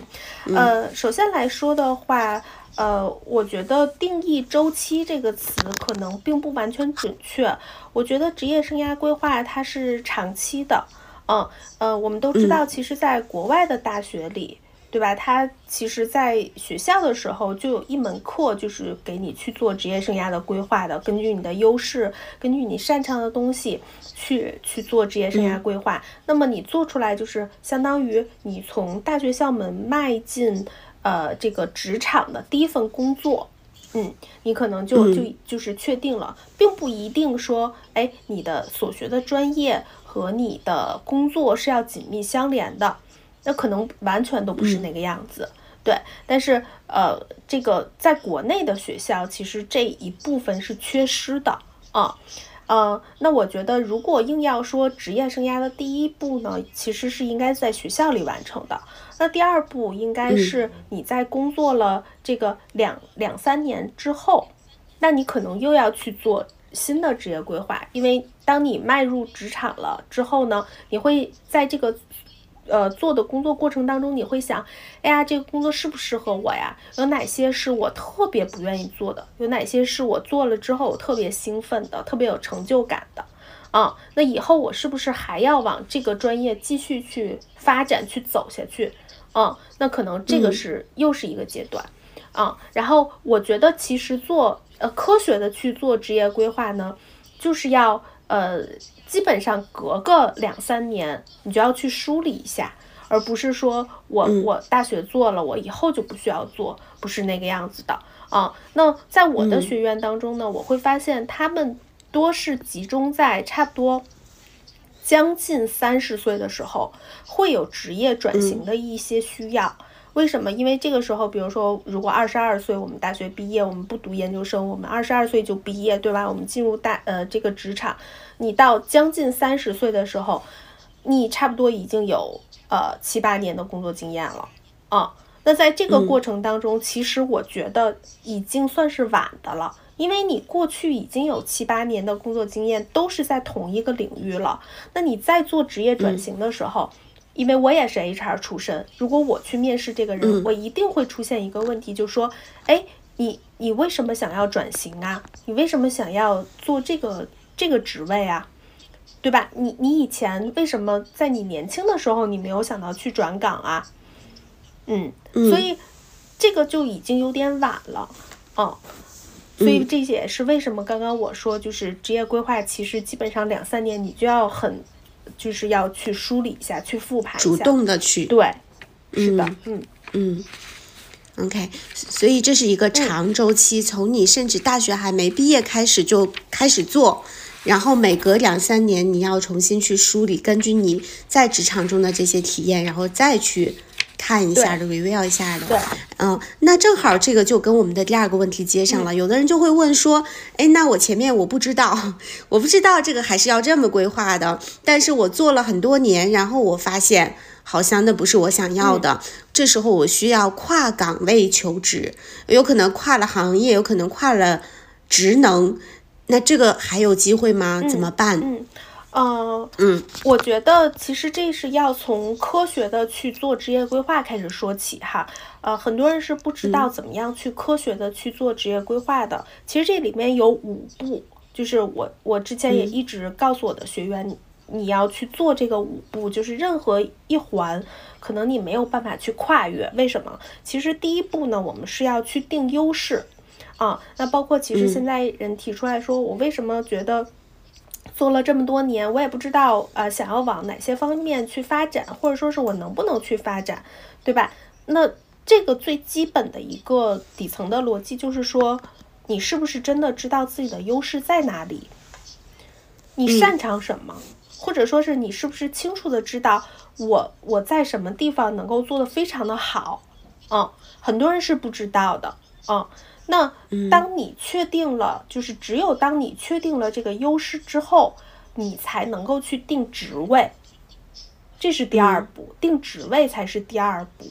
呃，首先来说的话，呃，我觉得定义周期这个词可能并不完全准确。我觉得职业生涯规划它是长期的。嗯呃，我们都知道，其实在国外的大学里。对吧？他其实，在学校的时候就有一门课，就是给你去做职业生涯的规划的。根据你的优势，根据你擅长的东西，去去做职业生涯规划。那么你做出来，就是相当于你从大学校门迈进，呃，这个职场的第一份工作。嗯，你可能就就就是确定了，并不一定说，哎，你的所学的专业和你的工作是要紧密相连的。那可能完全都不是那个样子，对。但是，呃，这个在国内的学校，其实这一部分是缺失的啊，呃，那我觉得，如果硬要说职业生涯的第一步呢，其实是应该在学校里完成的。那第二步应该是你在工作了这个两两三年之后，那你可能又要去做新的职业规划，因为当你迈入职场了之后呢，你会在这个。呃，做的工作过程当中，你会想，哎呀，这个工作适不适合我呀？有哪些是我特别不愿意做的？有哪些是我做了之后我特别兴奋的、特别有成就感的？啊，那以后我是不是还要往这个专业继续去发展、去走下去？啊，那可能这个是又是一个阶段，啊，然后我觉得其实做呃科学的去做职业规划呢，就是要呃。基本上隔个两三年，你就要去梳理一下，而不是说我我大学做了，我以后就不需要做，不是那个样子的啊。那在我的学院当中呢，我会发现他们多是集中在差不多将近三十岁的时候，会有职业转型的一些需要。为什么？因为这个时候，比如说，如果二十二岁我们大学毕业，我们不读研究生，我们二十二岁就毕业，对吧？我们进入大呃这个职场，你到将近三十岁的时候，你差不多已经有呃七八年的工作经验了啊。那在这个过程当中，其实我觉得已经算是晚的了，因为你过去已经有七八年的工作经验，都是在同一个领域了。那你在做职业转型的时候，因为我也是 HR 出身，如果我去面试这个人，我一定会出现一个问题，就说，哎，你你为什么想要转型啊？你为什么想要做这个这个职位啊？对吧？你你以前为什么在你年轻的时候你没有想到去转岗啊？嗯，所以这个就已经有点晚了，哦，所以这也是为什么刚刚我说就是职业规划，其实基本上两三年你就要很，就是要去梳理一下，去复盘主动的去，对，是的，嗯嗯，OK，所以这是一个长周期，从你甚至大学还没毕业开始就开始做，然后每隔两三年你要重新去梳理，根据你在职场中的这些体验，然后再去。看一下的，review 一下的，对，嗯，那正好这个就跟我们的第二个问题接上了。有的人就会问说，哎，那我前面我不知道，我不知道这个还是要这么规划的，但是我做了很多年，然后我发现好像那不是我想要的，这时候我需要跨岗位求职，有可能跨了行业，有可能跨了职能，那这个还有机会吗？怎么办？嗯。嗯嗯，我觉得其实这是要从科学的去做职业规划开始说起哈。呃，很多人是不知道怎么样去科学的去做职业规划的。其实这里面有五步，就是我我之前也一直告诉我的学员，你要去做这个五步，就是任何一环可能你没有办法去跨越。为什么？其实第一步呢，我们是要去定优势啊。那包括其实现在人提出来说，我为什么觉得。做了这么多年，我也不知道呃想要往哪些方面去发展，或者说是我能不能去发展，对吧？那这个最基本的一个底层的逻辑就是说，你是不是真的知道自己的优势在哪里？你擅长什么？或者说是你是不是清楚的知道我我在什么地方能够做的非常的好？嗯，很多人是不知道的，嗯。那当你确定了，就是只有当你确定了这个优势之后，你才能够去定职位，这是第二步，定职位才是第二步，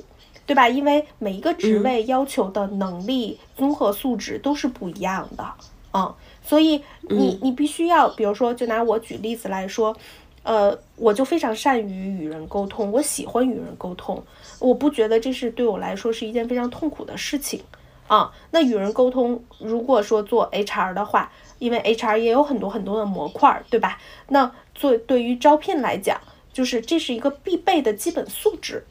对吧？因为每一个职位要求的能力、综合素质都是不一样的，嗯，所以你你必须要，比如说，就拿我举例子来说，呃，我就非常善于与人沟通，我喜欢与人沟通，我不觉得这是对我来说是一件非常痛苦的事情。啊，那与人沟通，如果说做 HR 的话，因为 HR 也有很多很多的模块，对吧？那做对于招聘来讲，就是这是一个必备的基本素质，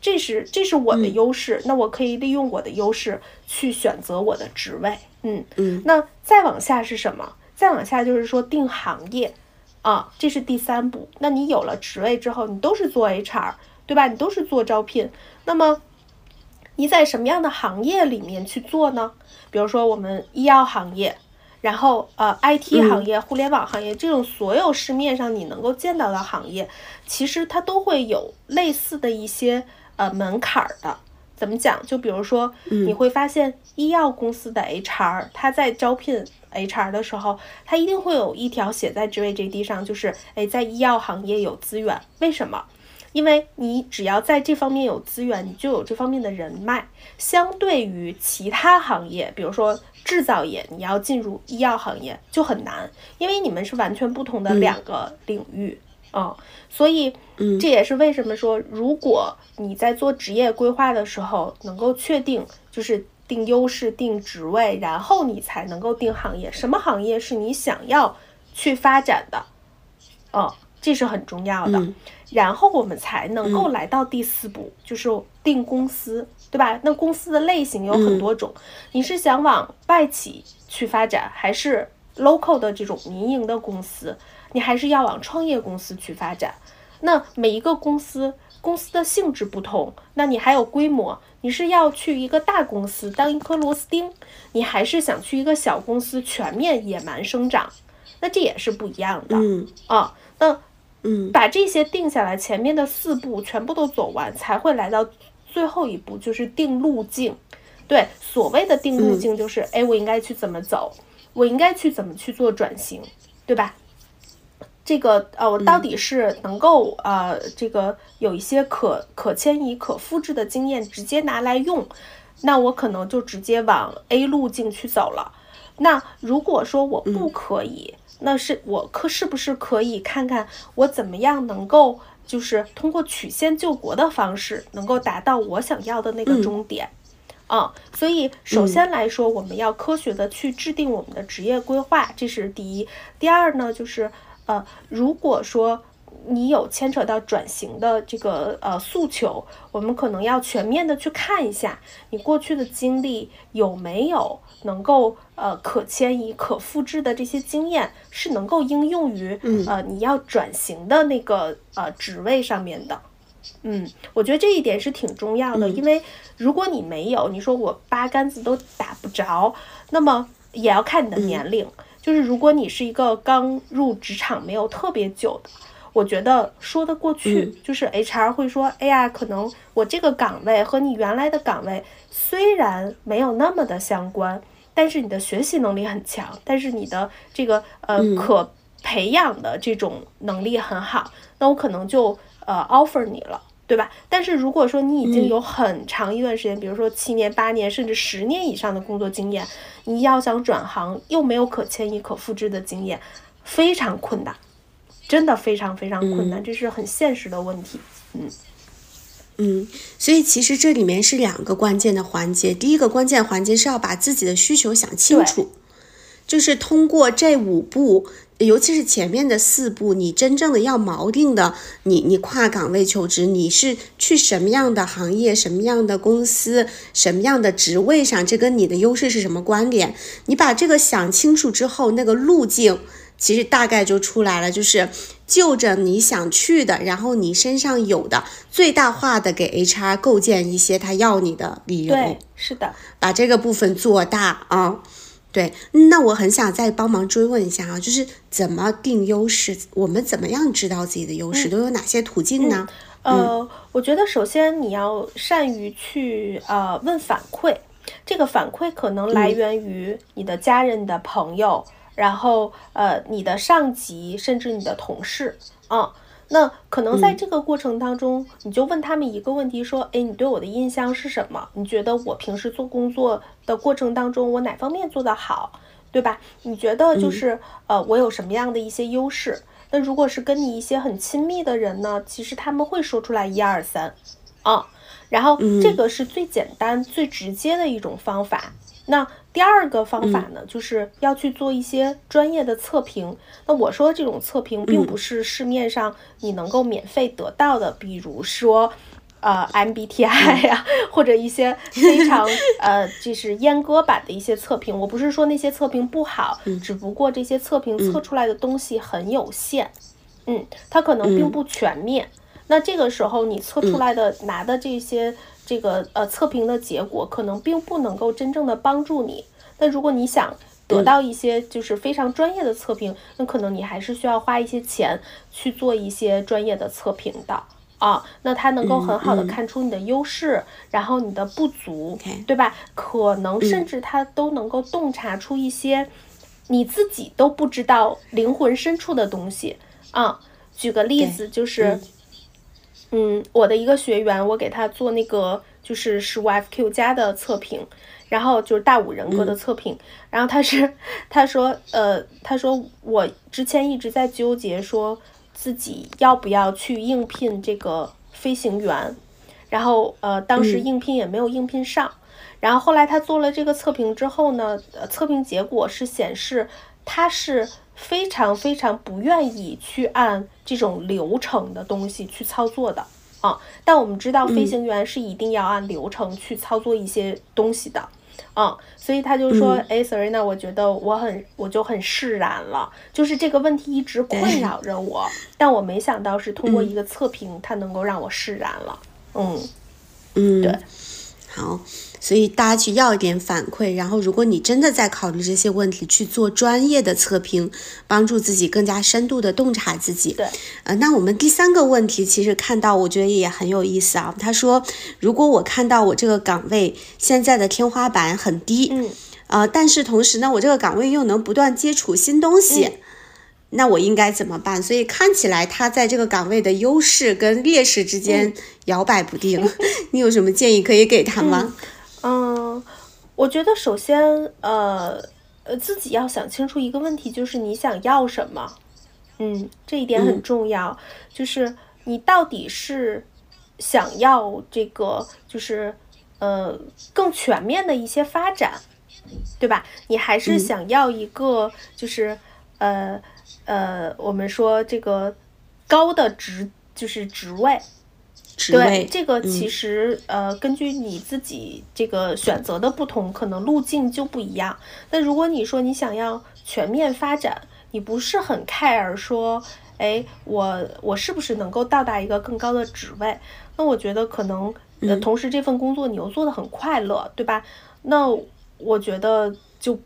这是这是我的优势，那我可以利用我的优势去选择我的职位。嗯嗯，那再往下是什么？再往下就是说定行业，啊，这是第三步。那你有了职位之后，你都是做 HR，对吧？你都是做招聘，那么。你在什么样的行业里面去做呢？比如说我们医药行业，然后呃 IT 行业、互联网行业这种所有市面上你能够见到的行业，其实它都会有类似的一些呃门槛的。怎么讲？就比如说你会发现医药公司的 HR，他在招聘 HR 的时候，他一定会有一条写在职位 JD 上，就是哎在医药行业有资源。为什么？因为你只要在这方面有资源，你就有这方面的人脉。相对于其他行业，比如说制造业，你要进入医药行业就很难，因为你们是完全不同的两个领域啊。所以，这也是为什么说，如果你在做职业规划的时候，能够确定就是定优势、定职位，然后你才能够定行业，什么行业是你想要去发展的，哦，这是很重要的。然后我们才能够来到第四步，就是定公司，对吧？那公司的类型有很多种，你是想往外企去发展，还是 local 的这种民营的公司？你还是要往创业公司去发展？那每一个公司公司的性质不同，那你还有规模，你是要去一个大公司当一颗螺丝钉，你还是想去一个小公司全面野蛮生长？那这也是不一样的。嗯啊，那。嗯，把这些定下来，前面的四步全部都走完，才会来到最后一步，就是定路径。对，所谓的定路径，就是，哎，我应该去怎么走，我应该去怎么去做转型，对吧？这个呃，我到底是能够呃，这个有一些可可迁移、可复制的经验直接拿来用，那我可能就直接往 A 路径去走了。那如果说我不可以，那是我可是不是可以看看我怎么样能够就是通过曲线救国的方式，能够达到我想要的那个终点？啊，所以首先来说，我们要科学的去制定我们的职业规划，这是第一。第二呢，就是。呃，如果说你有牵扯到转型的这个呃诉求，我们可能要全面的去看一下你过去的经历有没有能够呃可迁移、可复制的这些经验是能够应用于呃你要转型的那个呃职位上面的。嗯，我觉得这一点是挺重要的，因为如果你没有，你说我八竿子都打不着，那么也要看你的年龄。就是如果你是一个刚入职场没有特别久的，我觉得说得过去。就是 HR 会说，哎呀，可能我这个岗位和你原来的岗位虽然没有那么的相关，但是你的学习能力很强，但是你的这个呃可培养的这种能力很好，那我可能就呃 offer 你了。对吧？但是如果说你已经有很长一段时间，比如说七年、八年，甚至十年以上的工作经验，你要想转行，又没有可迁移、可复制的经验，非常困难，真的非常非常困难，这是很现实的问题。嗯嗯，所以其实这里面是两个关键的环节，第一个关键环节是要把自己的需求想清楚，就是通过这五步。尤其是前面的四步，你真正的要锚定的，你你跨岗位求职，你是去什么样的行业、什么样的公司、什么样的职位上，这跟你的优势是什么关联？你把这个想清楚之后，那个路径其实大概就出来了，就是就着你想去的，然后你身上有的，最大化的给 HR 构建一些他要你的理由。对，是的，把这个部分做大啊。对，那我很想再帮忙追问一下啊，就是怎么定优势？我们怎么样知道自己的优势？都有哪些途径呢？呃，我觉得首先你要善于去呃问反馈，这个反馈可能来源于你的家人的朋友，然后呃你的上级，甚至你的同事啊。那可能在这个过程当中，你就问他们一个问题，说：“哎，你对我的印象是什么？你觉得我平时做工作的过程当中，我哪方面做得好，对吧？你觉得就是呃，我有什么样的一些优势？那如果是跟你一些很亲密的人呢，其实他们会说出来一二三，啊，然后这个是最简单、最直接的一种方法。那。第二个方法呢，就是要去做一些专业的测评。那我说的这种测评，并不是市面上你能够免费得到的，比如说，呃，MBTI 呀，或者一些非常 呃，就是阉割版的一些测评。我不是说那些测评不好，只不过这些测评测出来的东西很有限，嗯，它可能并不全面。那这个时候你测出来的拿的这些。这个呃测评的结果可能并不能够真正的帮助你。那如果你想得到一些就是非常专业的测评，那可能你还是需要花一些钱去做一些专业的测评的啊。那它能够很好的看出你的优势，然后你的不足，对吧？可能甚至它都能够洞察出一些你自己都不知道灵魂深处的东西啊。举个例子就是。嗯，我的一个学员，我给他做那个就是十五 FQ 加的测评，然后就是大五人格的测评，然后他是他说，呃，他说我之前一直在纠结，说自己要不要去应聘这个飞行员，然后呃，当时应聘也没有应聘上，然后后来他做了这个测评之后呢，呃，测评结果是显示他是。非常非常不愿意去按这种流程的东西去操作的啊，但我们知道飞行员是一定要按流程去操作一些东西的啊，所以他就说：“哎，Serena，我觉得我很我就很释然了，就是这个问题一直困扰着我，但我没想到是通过一个测评，它能够让我释然了。”嗯。嗯，对，好。所以大家去要一点反馈，然后如果你真的在考虑这些问题，去做专业的测评，帮助自己更加深度的洞察自己。对，呃，那我们第三个问题其实看到，我觉得也很有意思啊。他说，如果我看到我这个岗位现在的天花板很低，嗯，呃，但是同时呢，我这个岗位又能不断接触新东西，那我应该怎么办？所以看起来他在这个岗位的优势跟劣势之间摇摆不定。你有什么建议可以给他吗？嗯，我觉得首先，呃呃，自己要想清楚一个问题，就是你想要什么。嗯，这一点很重要，就是你到底是想要这个，就是呃更全面的一些发展，对吧？你还是想要一个，就是呃呃，我们说这个高的职，就是职位。对，这个其实呃，根据你自己这个选择的不同，可能路径就不一样。那如果你说你想要全面发展，你不是很 care 说，哎，我我是不是能够到达一个更高的职位？那我觉得可能，呃，同时这份工作你又做得很快乐，对吧？那我觉得就。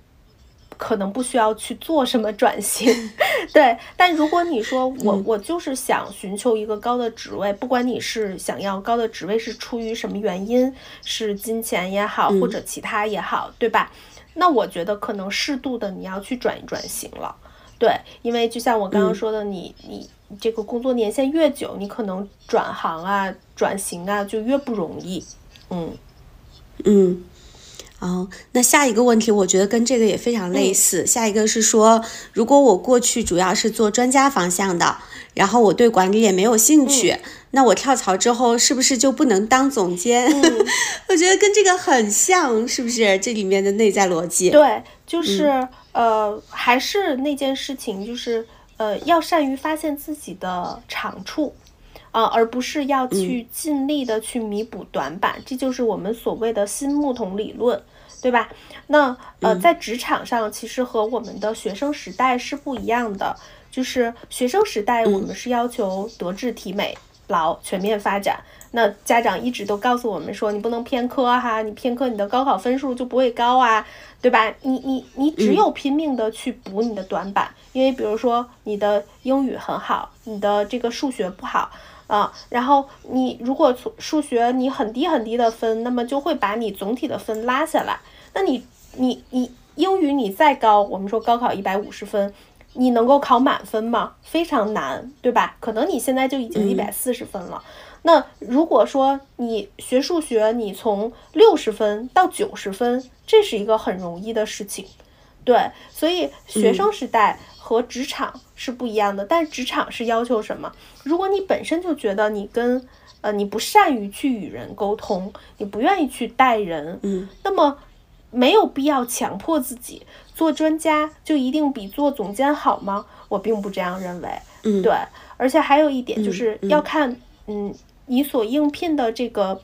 可能不需要去做什么转型，对。但如果你说我我就是想寻求一个高的职位，不管你是想要高的职位是出于什么原因，是金钱也好，或者其他也好，对吧？那我觉得可能适度的你要去转一转型了，对。因为就像我刚刚说的，你你这个工作年限越久，你可能转行啊、转型啊就越不容易，嗯嗯。哦，那下一个问题，我觉得跟这个也非常类似。下一个是说，如果我过去主要是做专家方向的，然后我对管理也没有兴趣，那我跳槽之后是不是就不能当总监？我觉得跟这个很像，是不是？这里面的内在逻辑？对，就是呃，还是那件事情，就是呃，要善于发现自己的长处啊，而不是要去尽力的去弥补短板。这就是我们所谓的新木桶理论。对吧？那呃，在职场上，其实和我们的学生时代是不一样的。就是学生时代，我们是要求德智体美劳全面发展。那家长一直都告诉我们说，你不能偏科哈，你偏科，你的高考分数就不会高啊，对吧？你你你只有拼命的去补你的短板，因为比如说你的英语很好，你的这个数学不好。啊，然后你如果从数学你很低很低的分，那么就会把你总体的分拉下来。那你你你英语你再高，我们说高考一百五十分，你能够考满分吗？非常难，对吧？可能你现在就已经一百四十分了。那如果说你学数学，你从六十分到九十分，这是一个很容易的事情。对，所以学生时代和职场是不一样的，但职场是要求什么？如果你本身就觉得你跟呃你不善于去与人沟通，你不愿意去带人，嗯，那么没有必要强迫自己做专家就一定比做总监好吗？我并不这样认为，嗯，对，而且还有一点就是要看，嗯，你所应聘的这个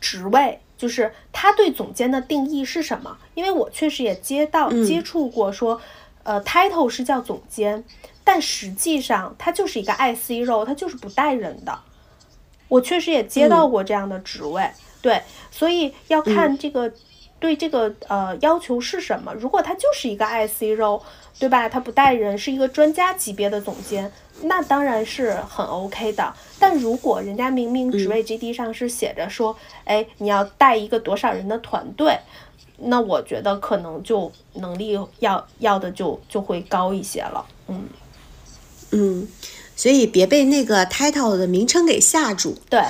职位。就是他对总监的定义是什么？因为我确实也接到接触过，说，呃，title 是叫总监，但实际上他就是一个 IC 肉，他就是不带人的。我确实也接到过这样的职位，对，所以要看这个对这个呃要求是什么。如果他就是一个 IC 肉，对吧？他不带人，是一个专家级别的总监。那当然是很 OK 的，但如果人家明明职位 GD 上是写着说，哎，你要带一个多少人的团队，那我觉得可能就能力要要的就就会高一些了，嗯嗯，所以别被那个 title 的名称给吓住，对。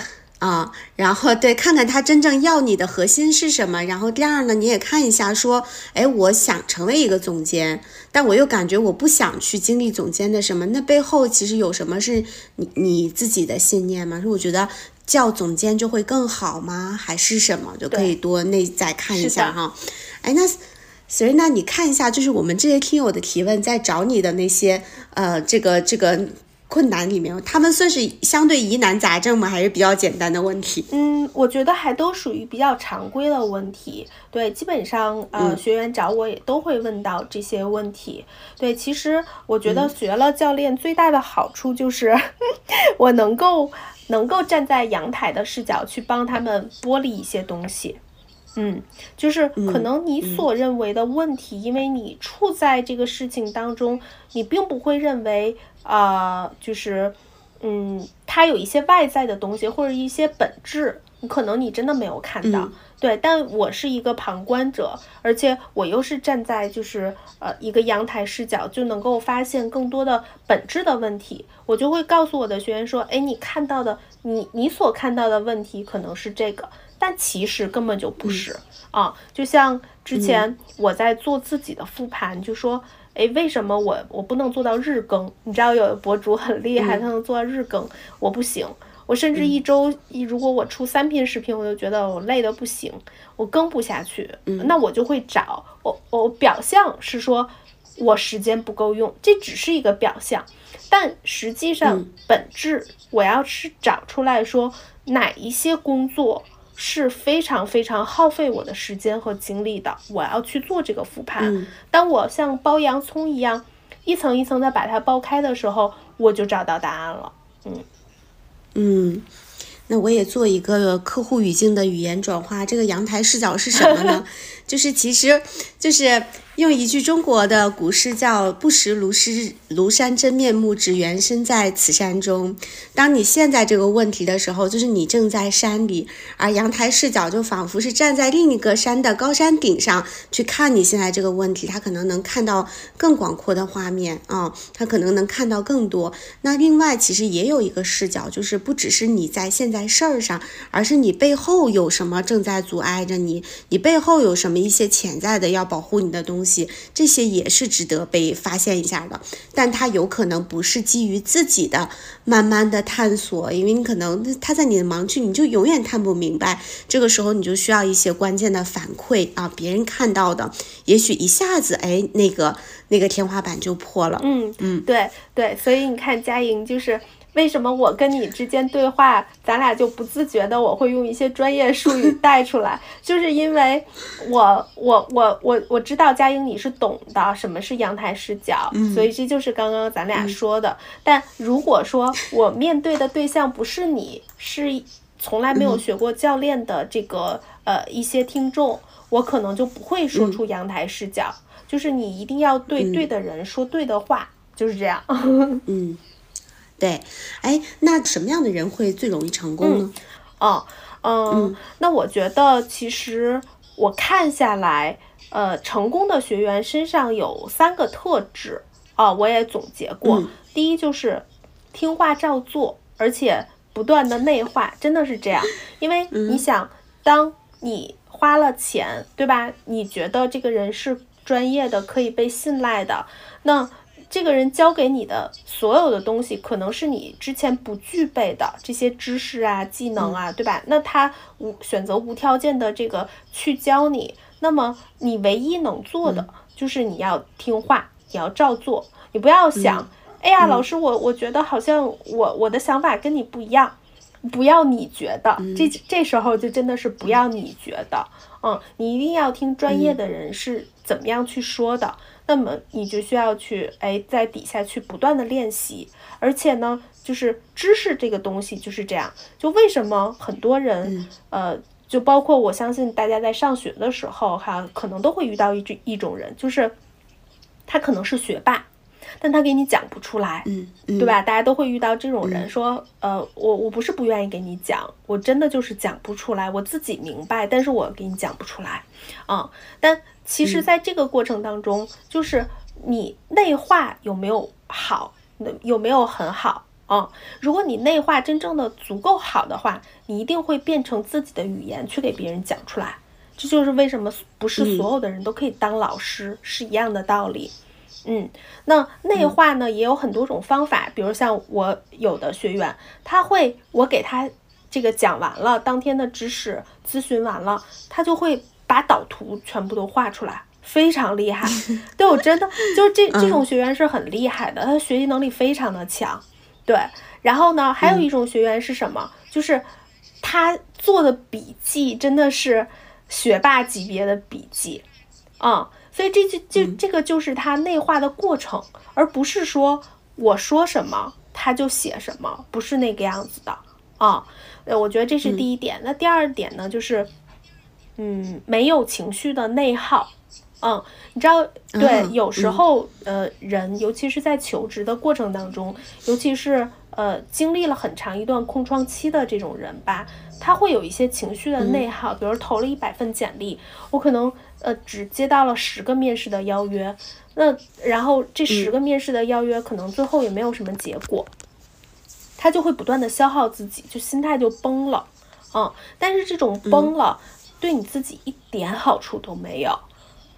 啊，然后对，看看他真正要你的核心是什么。然后第二呢，你也看一下，说，哎，我想成为一个总监，但我又感觉我不想去经历总监的什么。那背后其实有什么是你你自己的信念吗？是我觉得叫总监就会更好吗？还是什么？就可以多内在看一下哈。哎，那所以那你看一下，就是我们这些听友的提问，在找你的那些呃，这个这个。困难里面，他们算是相对疑难杂症吗？还是比较简单的问题？嗯，我觉得还都属于比较常规的问题。对，基本上呃，学员找我也都会问到这些问题。对，其实我觉得学了教练最大的好处就是 我能够能够站在阳台的视角去帮他们剥离一些东西。嗯，就是可能你所认为的问题，因为你处在这个事情当中，你并不会认为。啊，就是，嗯，它有一些外在的东西或者一些本质，可能你真的没有看到。对，但我是一个旁观者，而且我又是站在就是呃一个阳台视角，就能够发现更多的本质的问题。我就会告诉我的学员说，哎，你看到的，你你所看到的问题可能是这个，但其实根本就不是啊。就像之前我在做自己的复盘，就说，哎，为什么我我不能做到日更？你知道有的博主很厉害，他能做到日更，我不行。我甚至一周一，如果我出三篇视频，我就觉得我累得不行，我更不下去。那我就会找我，我表象是说我时间不够用，这只是一个表象，但实际上本质我要是找出来说哪一些工作是非常非常耗费我的时间和精力的，我要去做这个复盘。当我像剥洋葱一样一层一层的把它剥开的时候，我就找到答案了。嗯。嗯，那我也做一个客户语境的语言转化。这个阳台视角是什么呢？就是其实就是。用一句中国的古诗叫“不识庐山庐山真面目，只缘身在此山中”。当你现在这个问题的时候，就是你正在山里，而阳台视角就仿佛是站在另一个山的高山顶上去看你现在这个问题，他可能能看到更广阔的画面啊，他可能能看到更多。那另外其实也有一个视角，就是不只是你在现在事儿上，而是你背后有什么正在阻碍着你，你背后有什么一些潜在的要保护你的东西。西这些也是值得被发现一下的，但它有可能不是基于自己的慢慢的探索，因为你可能他在你的盲区，你就永远探不明白。这个时候你就需要一些关键的反馈啊，别人看到的，也许一下子哎，那个那个天花板就破了。嗯嗯，对对，所以你看佳莹就是。为什么我跟你之间对话，咱俩就不自觉的我会用一些专业术语 带出来，就是因为我我我我我知道佳英你是懂的什么是阳台视角，所以这就是刚刚咱俩说的。但如果说我面对的对象不是你，是从来没有学过教练的这个呃一些听众，我可能就不会说出阳台视角。就是你一定要对对的人说对的话，就是这样。嗯。对，哎，那什么样的人会最容易成功呢？哦，嗯，那我觉得其实我看下来，呃，成功的学员身上有三个特质啊，我也总结过。第一就是听话照做，而且不断的内化，真的是这样。因为你想，当你花了钱，对吧？你觉得这个人是专业的，可以被信赖的，那。这个人教给你的所有的东西，可能是你之前不具备的这些知识啊、技能啊，对吧？那他无选择无条件的这个去教你，那么你唯一能做的就是你要听话，你要照做，你不要想，哎呀，老师，我我觉得好像我我的想法跟你不一样，不要你觉得，这这时候就真的是不要你觉得，嗯，你一定要听专业的人是怎么样去说的。那么你就需要去哎，在底下去不断的练习，而且呢，就是知识这个东西就是这样。就为什么很多人，呃，就包括我相信大家在上学的时候哈，可能都会遇到一种一种人，就是他可能是学霸，但他给你讲不出来，嗯，对吧？大家都会遇到这种人，说，呃，我我不是不愿意给你讲，我真的就是讲不出来，我自己明白，但是我给你讲不出来，啊，但。其实，在这个过程当中，就是你内化有没有好，有没有很好啊？如果你内化真正的足够好的话，你一定会变成自己的语言去给别人讲出来。这就是为什么不是所有的人都可以当老师是一样的道理。嗯，那内化呢也有很多种方法，比如像我有的学员，他会我给他这个讲完了当天的知识，咨询完了，他就会。把导图全部都画出来，非常厉害。对我真的就是这这种学员是很厉害的，他学习能力非常的强。对，然后呢，还有一种学员是什么？就是他做的笔记真的是学霸级别的笔记啊。所以这就就这个就是他内化的过程，而不是说我说什么他就写什么，不是那个样子的啊。呃，我觉得这是第一点。那第二点呢，就是。嗯，没有情绪的内耗，嗯，你知道，对，有时候，呃，人尤其是在求职的过程当中，尤其是呃经历了很长一段空窗期的这种人吧，他会有一些情绪的内耗，比如投了一百份简历，我可能呃只接到了十个面试的邀约，那然后这十个面试的邀约可能最后也没有什么结果，他就会不断的消耗自己，就心态就崩了，嗯，但是这种崩了对你自己一点好处都没有，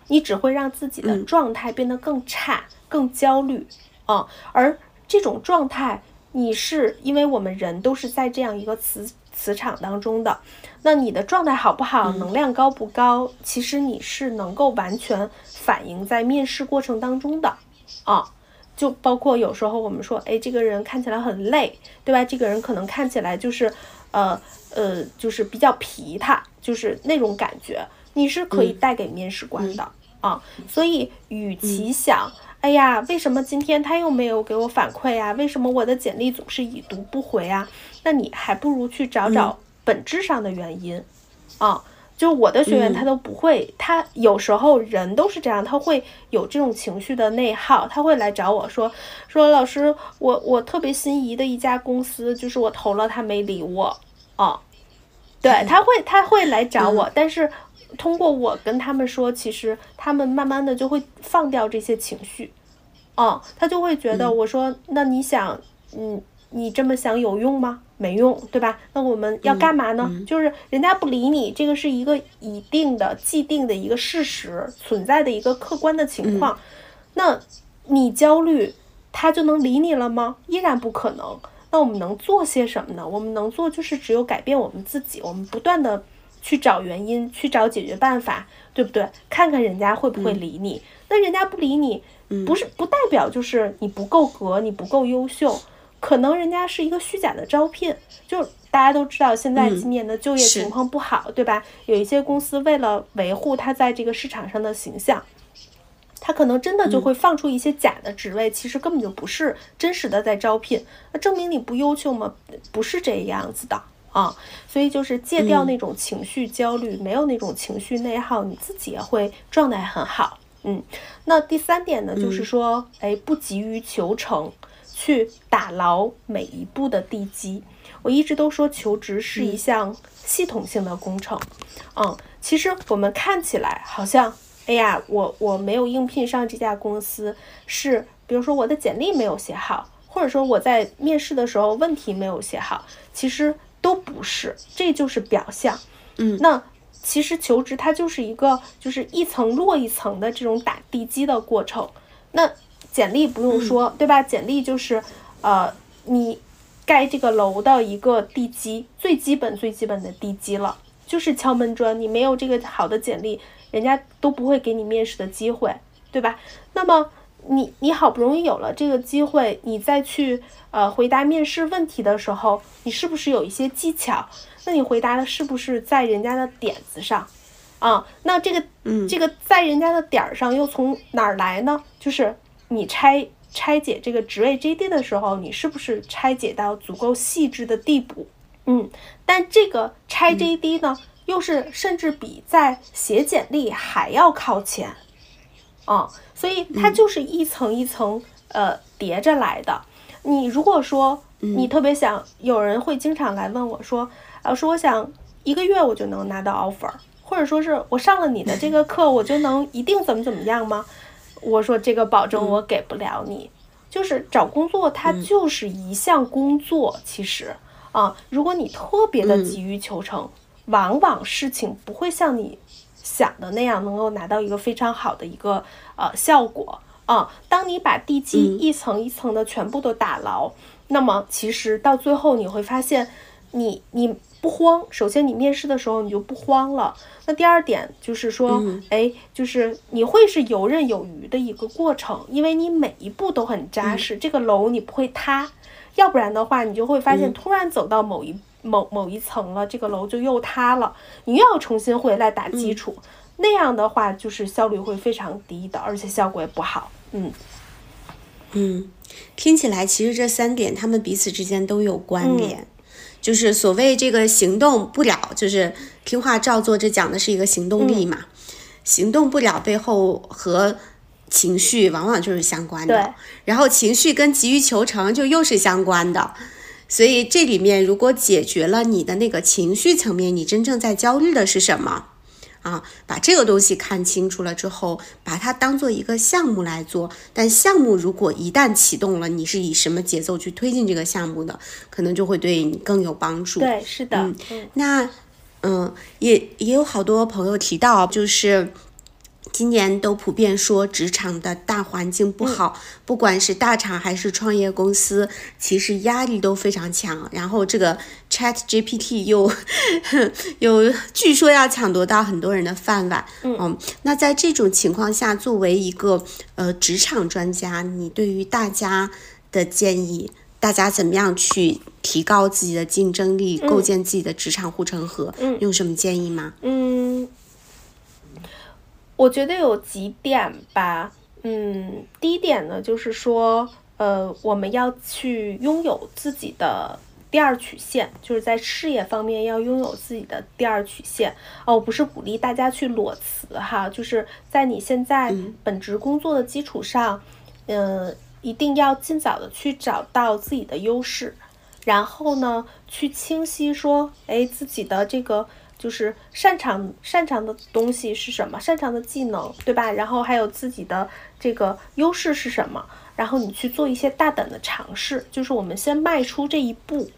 你只会让自己的状态变得更差、更焦虑，啊，而这种状态。你是因为我们人都是在这样一个磁磁场当中的，那你的状态好不好，能量高不高，其实你是能够完全反映在面试过程当中的啊。就包括有时候我们说，哎，这个人看起来很累，对吧？这个人可能看起来就是，呃呃，就是比较皮他，就是那种感觉，你是可以带给面试官的啊。所以，与其想。哎呀，为什么今天他又没有给我反馈呀？为什么我的简历总是已读不回啊？那你还不如去找找本质上的原因，啊，就我的学员他都不会，他有时候人都是这样，他会有这种情绪的内耗，他会来找我说说老师，我我特别心仪的一家公司，就是我投了他没理我，啊，对他会他会来找我，但是。通过我跟他们说，其实他们慢慢的就会放掉这些情绪，哦，他就会觉得我说，那你想，嗯，你这么想有用吗？没用，对吧？那我们要干嘛呢？就是人家不理你，这个是一个一定的、既定的一个事实存在的一个客观的情况，那你焦虑，他就能理你了吗？依然不可能。那我们能做些什么呢？我们能做就是只有改变我们自己，我们不断的。去找原因，去找解决办法，对不对？看看人家会不会理你。那人家不理你，不是不代表就是你不够格，你不够优秀。可能人家是一个虚假的招聘。就大家都知道，现在今年的就业情况不好，对吧？有一些公司为了维护他在这个市场上的形象，他可能真的就会放出一些假的职位，其实根本就不是真实的在招聘。那证明你不优秀吗？不是这样子的。啊，所以就是戒掉那种情绪焦虑，没有那种情绪内耗，你自己也会状态很好。嗯，那第三点呢，就是说，哎，不急于求成，去打牢每一步的地基。我一直都说，求职是一项系统性的工程。嗯，其实我们看起来好像，哎呀，我我没有应聘上这家公司，是比如说我的简历没有写好，或者说我在面试的时候问题没有写好，其实。都不是，这就是表象。嗯，那其实求职它就是一个，就是一层摞一层的这种打地基的过程。那简历不用说，对吧？简历就是，呃，你盖这个楼的一个地基，最基本最基本的地基了，就是敲门砖。你没有这个好的简历，人家都不会给你面试的机会，对吧？那么。你你好不容易有了这个机会，你再去呃回答面试问题的时候，你是不是有一些技巧？那你回答的是不是在人家的点子上？啊，那这个这个在人家的点儿上又从哪儿来呢？就是你拆拆解这个职位 JD 的时候，你是不是拆解到足够细致的地步？嗯，但这个拆 JD 呢，又是甚至比在写简历还要靠前。啊，所以它就是一层一层呃叠着来的。你如果说你特别想，有人会经常来问我说，老师，我想一个月我就能拿到 offer，或者说是我上了你的这个课，我就能一定怎么怎么样吗？我说这个保证我给不了你。就是找工作，它就是一项工作。其实啊，如果你特别的急于求成，往往事情不会像你。想的那样能够拿到一个非常好的一个呃效果啊！当你把地基一层一层的全部都打牢，那么其实到最后你会发现，你你不慌。首先你面试的时候你就不慌了。那第二点就是说，哎，就是你会是游刃有余的一个过程，因为你每一步都很扎实，这个楼你不会塌。要不然的话，你就会发现突然走到某一。某某一层了，这个楼就又塌了，你又要重新回来打基础，那样的话就是效率会非常低的，而且效果也不好。嗯。嗯，听起来其实这三点他们彼此之间都有关联，就是所谓这个行动不了，就是听话照做，这讲的是一个行动力嘛，行动不了背后和情绪往往就是相关的，然后情绪跟急于求成就又是相关的。所以这里面如果解决了你的那个情绪层面，你真正在焦虑的是什么？啊，把这个东西看清楚了之后，把它当做一个项目来做。但项目如果一旦启动了，你是以什么节奏去推进这个项目的，可能就会对你更有帮助。对，是的。嗯，那嗯，也也有好多朋友提到，就是。今年都普遍说职场的大环境不好，不管是大厂还是创业公司，其实压力都非常强。然后这个 Chat GPT 又 又据说要抢夺到很多人的饭碗。嗯，那在这种情况下，作为一个呃职场专家，你对于大家的建议，大家怎么样去提高自己的竞争力，构建自己的职场护城河？嗯，有什么建议吗？嗯。我觉得有几点吧，嗯，第一点呢，就是说，呃，我们要去拥有自己的第二曲线，就是在事业方面要拥有自己的第二曲线。哦，不是鼓励大家去裸辞哈，就是在你现在本职工作的基础上，嗯，一定要尽早的去找到自己的优势，然后呢，去清晰说，哎，自己的这个。就是擅长擅长的东西是什么？擅长的技能，对吧？然后还有自己的这个优势是什么？然后你去做一些大胆的尝试。就是我们先迈出这一步，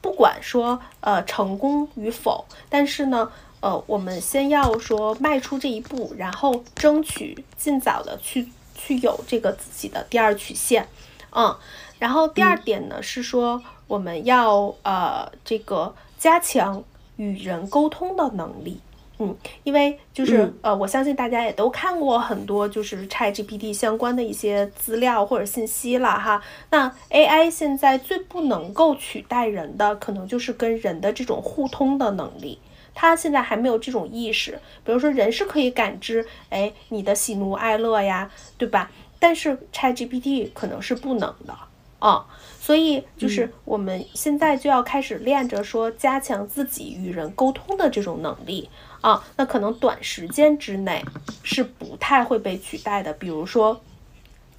不管说呃成功与否，但是呢，呃，我们先要说迈出这一步，然后争取尽早的去去有这个自己的第二曲线，嗯。然后第二点呢是说我们要呃这个加强。与人沟通的能力，嗯，因为就是呃，我相信大家也都看过很多就是 ChatGPT 相关的一些资料或者信息了哈。那 AI 现在最不能够取代人的，可能就是跟人的这种互通的能力。它现在还没有这种意识，比如说人是可以感知，哎，你的喜怒哀乐呀，对吧？但是 ChatGPT 可能是不能的啊。所以就是我们现在就要开始练着说，加强自己与人沟通的这种能力啊。那可能短时间之内是不太会被取代的。比如说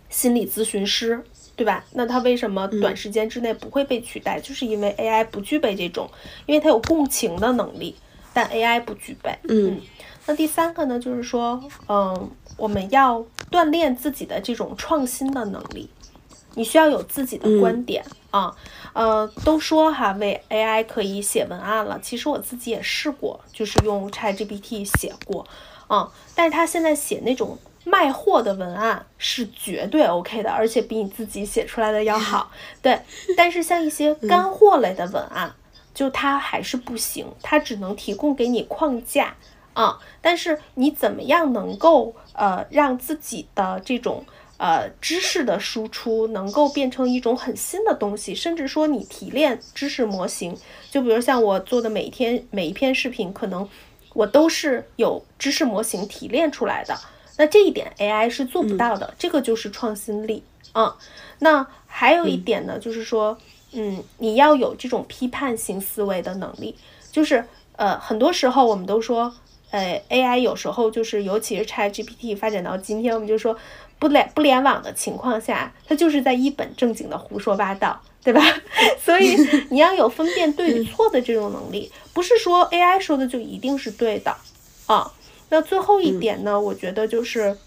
心理咨询师，对吧？那他为什么短时间之内不会被取代？就是因为 AI 不具备这种，因为它有共情的能力，但 AI 不具备。嗯。那第三个呢，就是说，嗯，我们要锻炼自己的这种创新的能力。你需要有自己的观点啊，呃，都说哈，为 AI 可以写文案了。其实我自己也试过，就是用 ChatGPT 写过啊。但是他现在写那种卖货的文案是绝对 OK 的，而且比你自己写出来的要好。对，但是像一些干货类的文案，就它还是不行，它只能提供给你框架啊。但是你怎么样能够呃让自己的这种。呃，知识的输出能够变成一种很新的东西，甚至说你提炼知识模型，就比如像我做的每一天每一篇视频，可能我都是有知识模型提炼出来的。那这一点 AI 是做不到的，这个就是创新力啊。那还有一点呢，就是说，嗯，你要有这种批判性思维的能力，就是呃，很多时候我们都说，呃，AI 有时候就是，尤其是 ChatGPT 发展到今天，我们就说。不联不联网的情况下，它就是在一本正经的胡说八道，对吧？所以你要有分辨对与错的这种能力，不是说 AI 说的就一定是对的啊。那最后一点呢，我觉得就是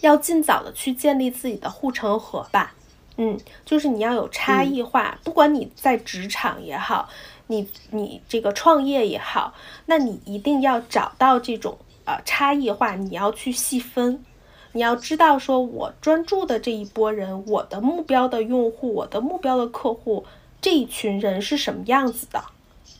要尽早的去建立自己的护城河吧。嗯，就是你要有差异化，不管你在职场也好，你你这个创业也好，那你一定要找到这种呃差异化，你要去细分。你要知道，说我专注的这一波人，我的目标的用户，我的目标的客户，这一群人是什么样子的？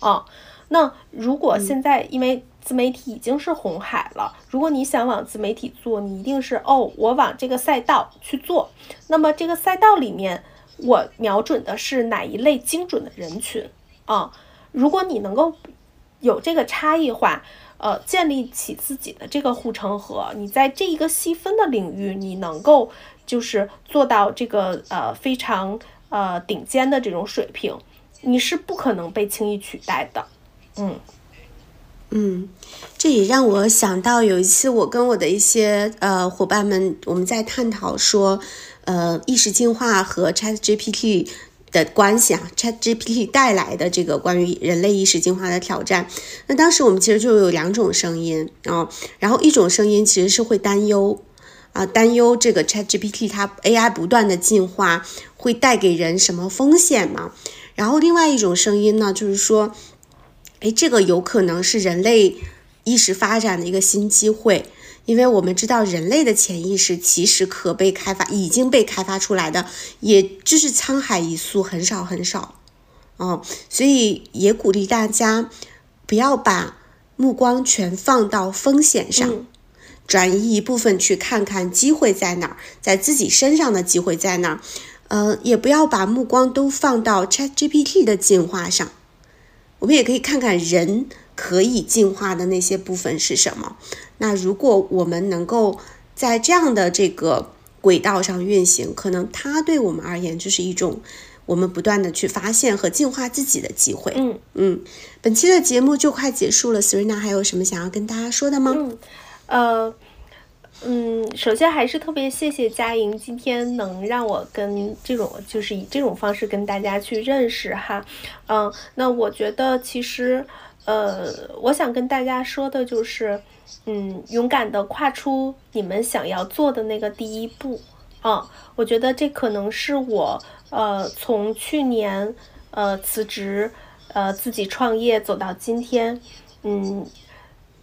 啊，那如果现在因为自媒体已经是红海了，如果你想往自媒体做，你一定是哦，我往这个赛道去做。那么这个赛道里面，我瞄准的是哪一类精准的人群？啊，如果你能够有这个差异化。呃，建立起自己的这个护城河，你在这一个细分的领域，你能够就是做到这个呃非常呃顶尖的这种水平，你是不可能被轻易取代的。嗯嗯，这也让我想到有一次我跟我的一些呃伙伴们，我们在探讨说，呃，意识进化和 Chat GPT。的关系啊，ChatGPT 带来的这个关于人类意识进化的挑战。那当时我们其实就有两种声音啊，然后一种声音其实是会担忧啊，担忧这个 ChatGPT 它 AI 不断的进化会带给人什么风险嘛？然后另外一种声音呢，就是说，哎，这个有可能是人类意识发展的一个新机会。因为我们知道，人类的潜意识其实可被开发，已经被开发出来的，也就是沧海一粟，很少很少，哦，所以也鼓励大家不要把目光全放到风险上，转移一部分去看看机会在哪儿，在自己身上的机会在哪儿，呃，也不要把目光都放到 ChatGPT 的进化上，我们也可以看看人。可以进化的那些部分是什么？那如果我们能够在这样的这个轨道上运行，可能它对我们而言就是一种我们不断的去发现和进化自己的机会。嗯嗯，本期的节目就快结束了，Serena 还有什么想要跟大家说的吗？嗯，呃。嗯，首先还是特别谢谢佳莹今天能让我跟这种就是以这种方式跟大家去认识哈，嗯，那我觉得其实，呃，我想跟大家说的就是，嗯，勇敢的跨出你们想要做的那个第一步，啊，我觉得这可能是我，呃，从去年，呃，辞职，呃，自己创业走到今天，嗯。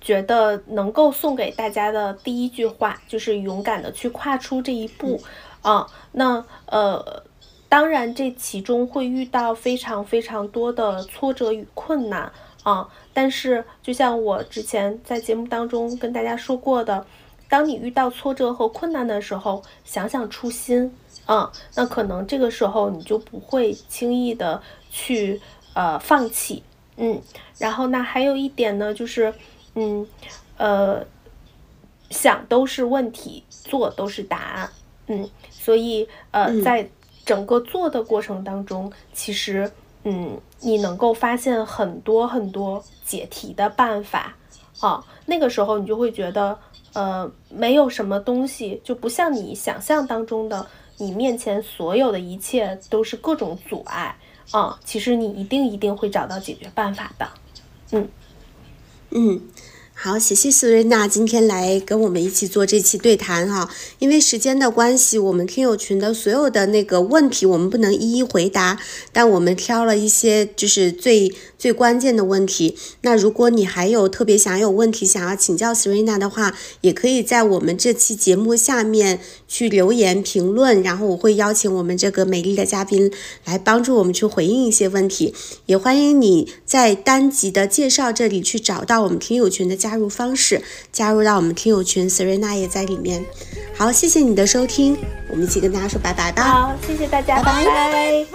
觉得能够送给大家的第一句话就是勇敢的去跨出这一步啊。那呃，当然这其中会遇到非常非常多的挫折与困难啊。但是就像我之前在节目当中跟大家说过的，当你遇到挫折和困难的时候，想想初心啊，那可能这个时候你就不会轻易的去呃放弃。嗯，然后那还有一点呢，就是。嗯，呃，想都是问题，做都是答案。嗯，所以呃，在整个做的过程当中，其实嗯，你能够发现很多很多解题的办法啊。那个时候你就会觉得，呃，没有什么东西就不像你想象当中的，你面前所有的一切都是各种阻碍啊。其实你一定一定会找到解决办法的。嗯。嗯，好，谢谢苏瑞娜今天来跟我们一起做这期对谈哈。因为时间的关系，我们听友群的所有的那个问题我们不能一一回答，但我们挑了一些就是最。最关键的问题，那如果你还有特别想有问题想要请教 Serena 的话，也可以在我们这期节目下面去留言评论，然后我会邀请我们这个美丽的嘉宾来帮助我们去回应一些问题。也欢迎你在单集的介绍这里去找到我们听友群的加入方式，加入到我们听友群，Serena 也在里面。好，谢谢你的收听，我们一起跟大家说拜拜吧。好，谢谢大家，拜拜。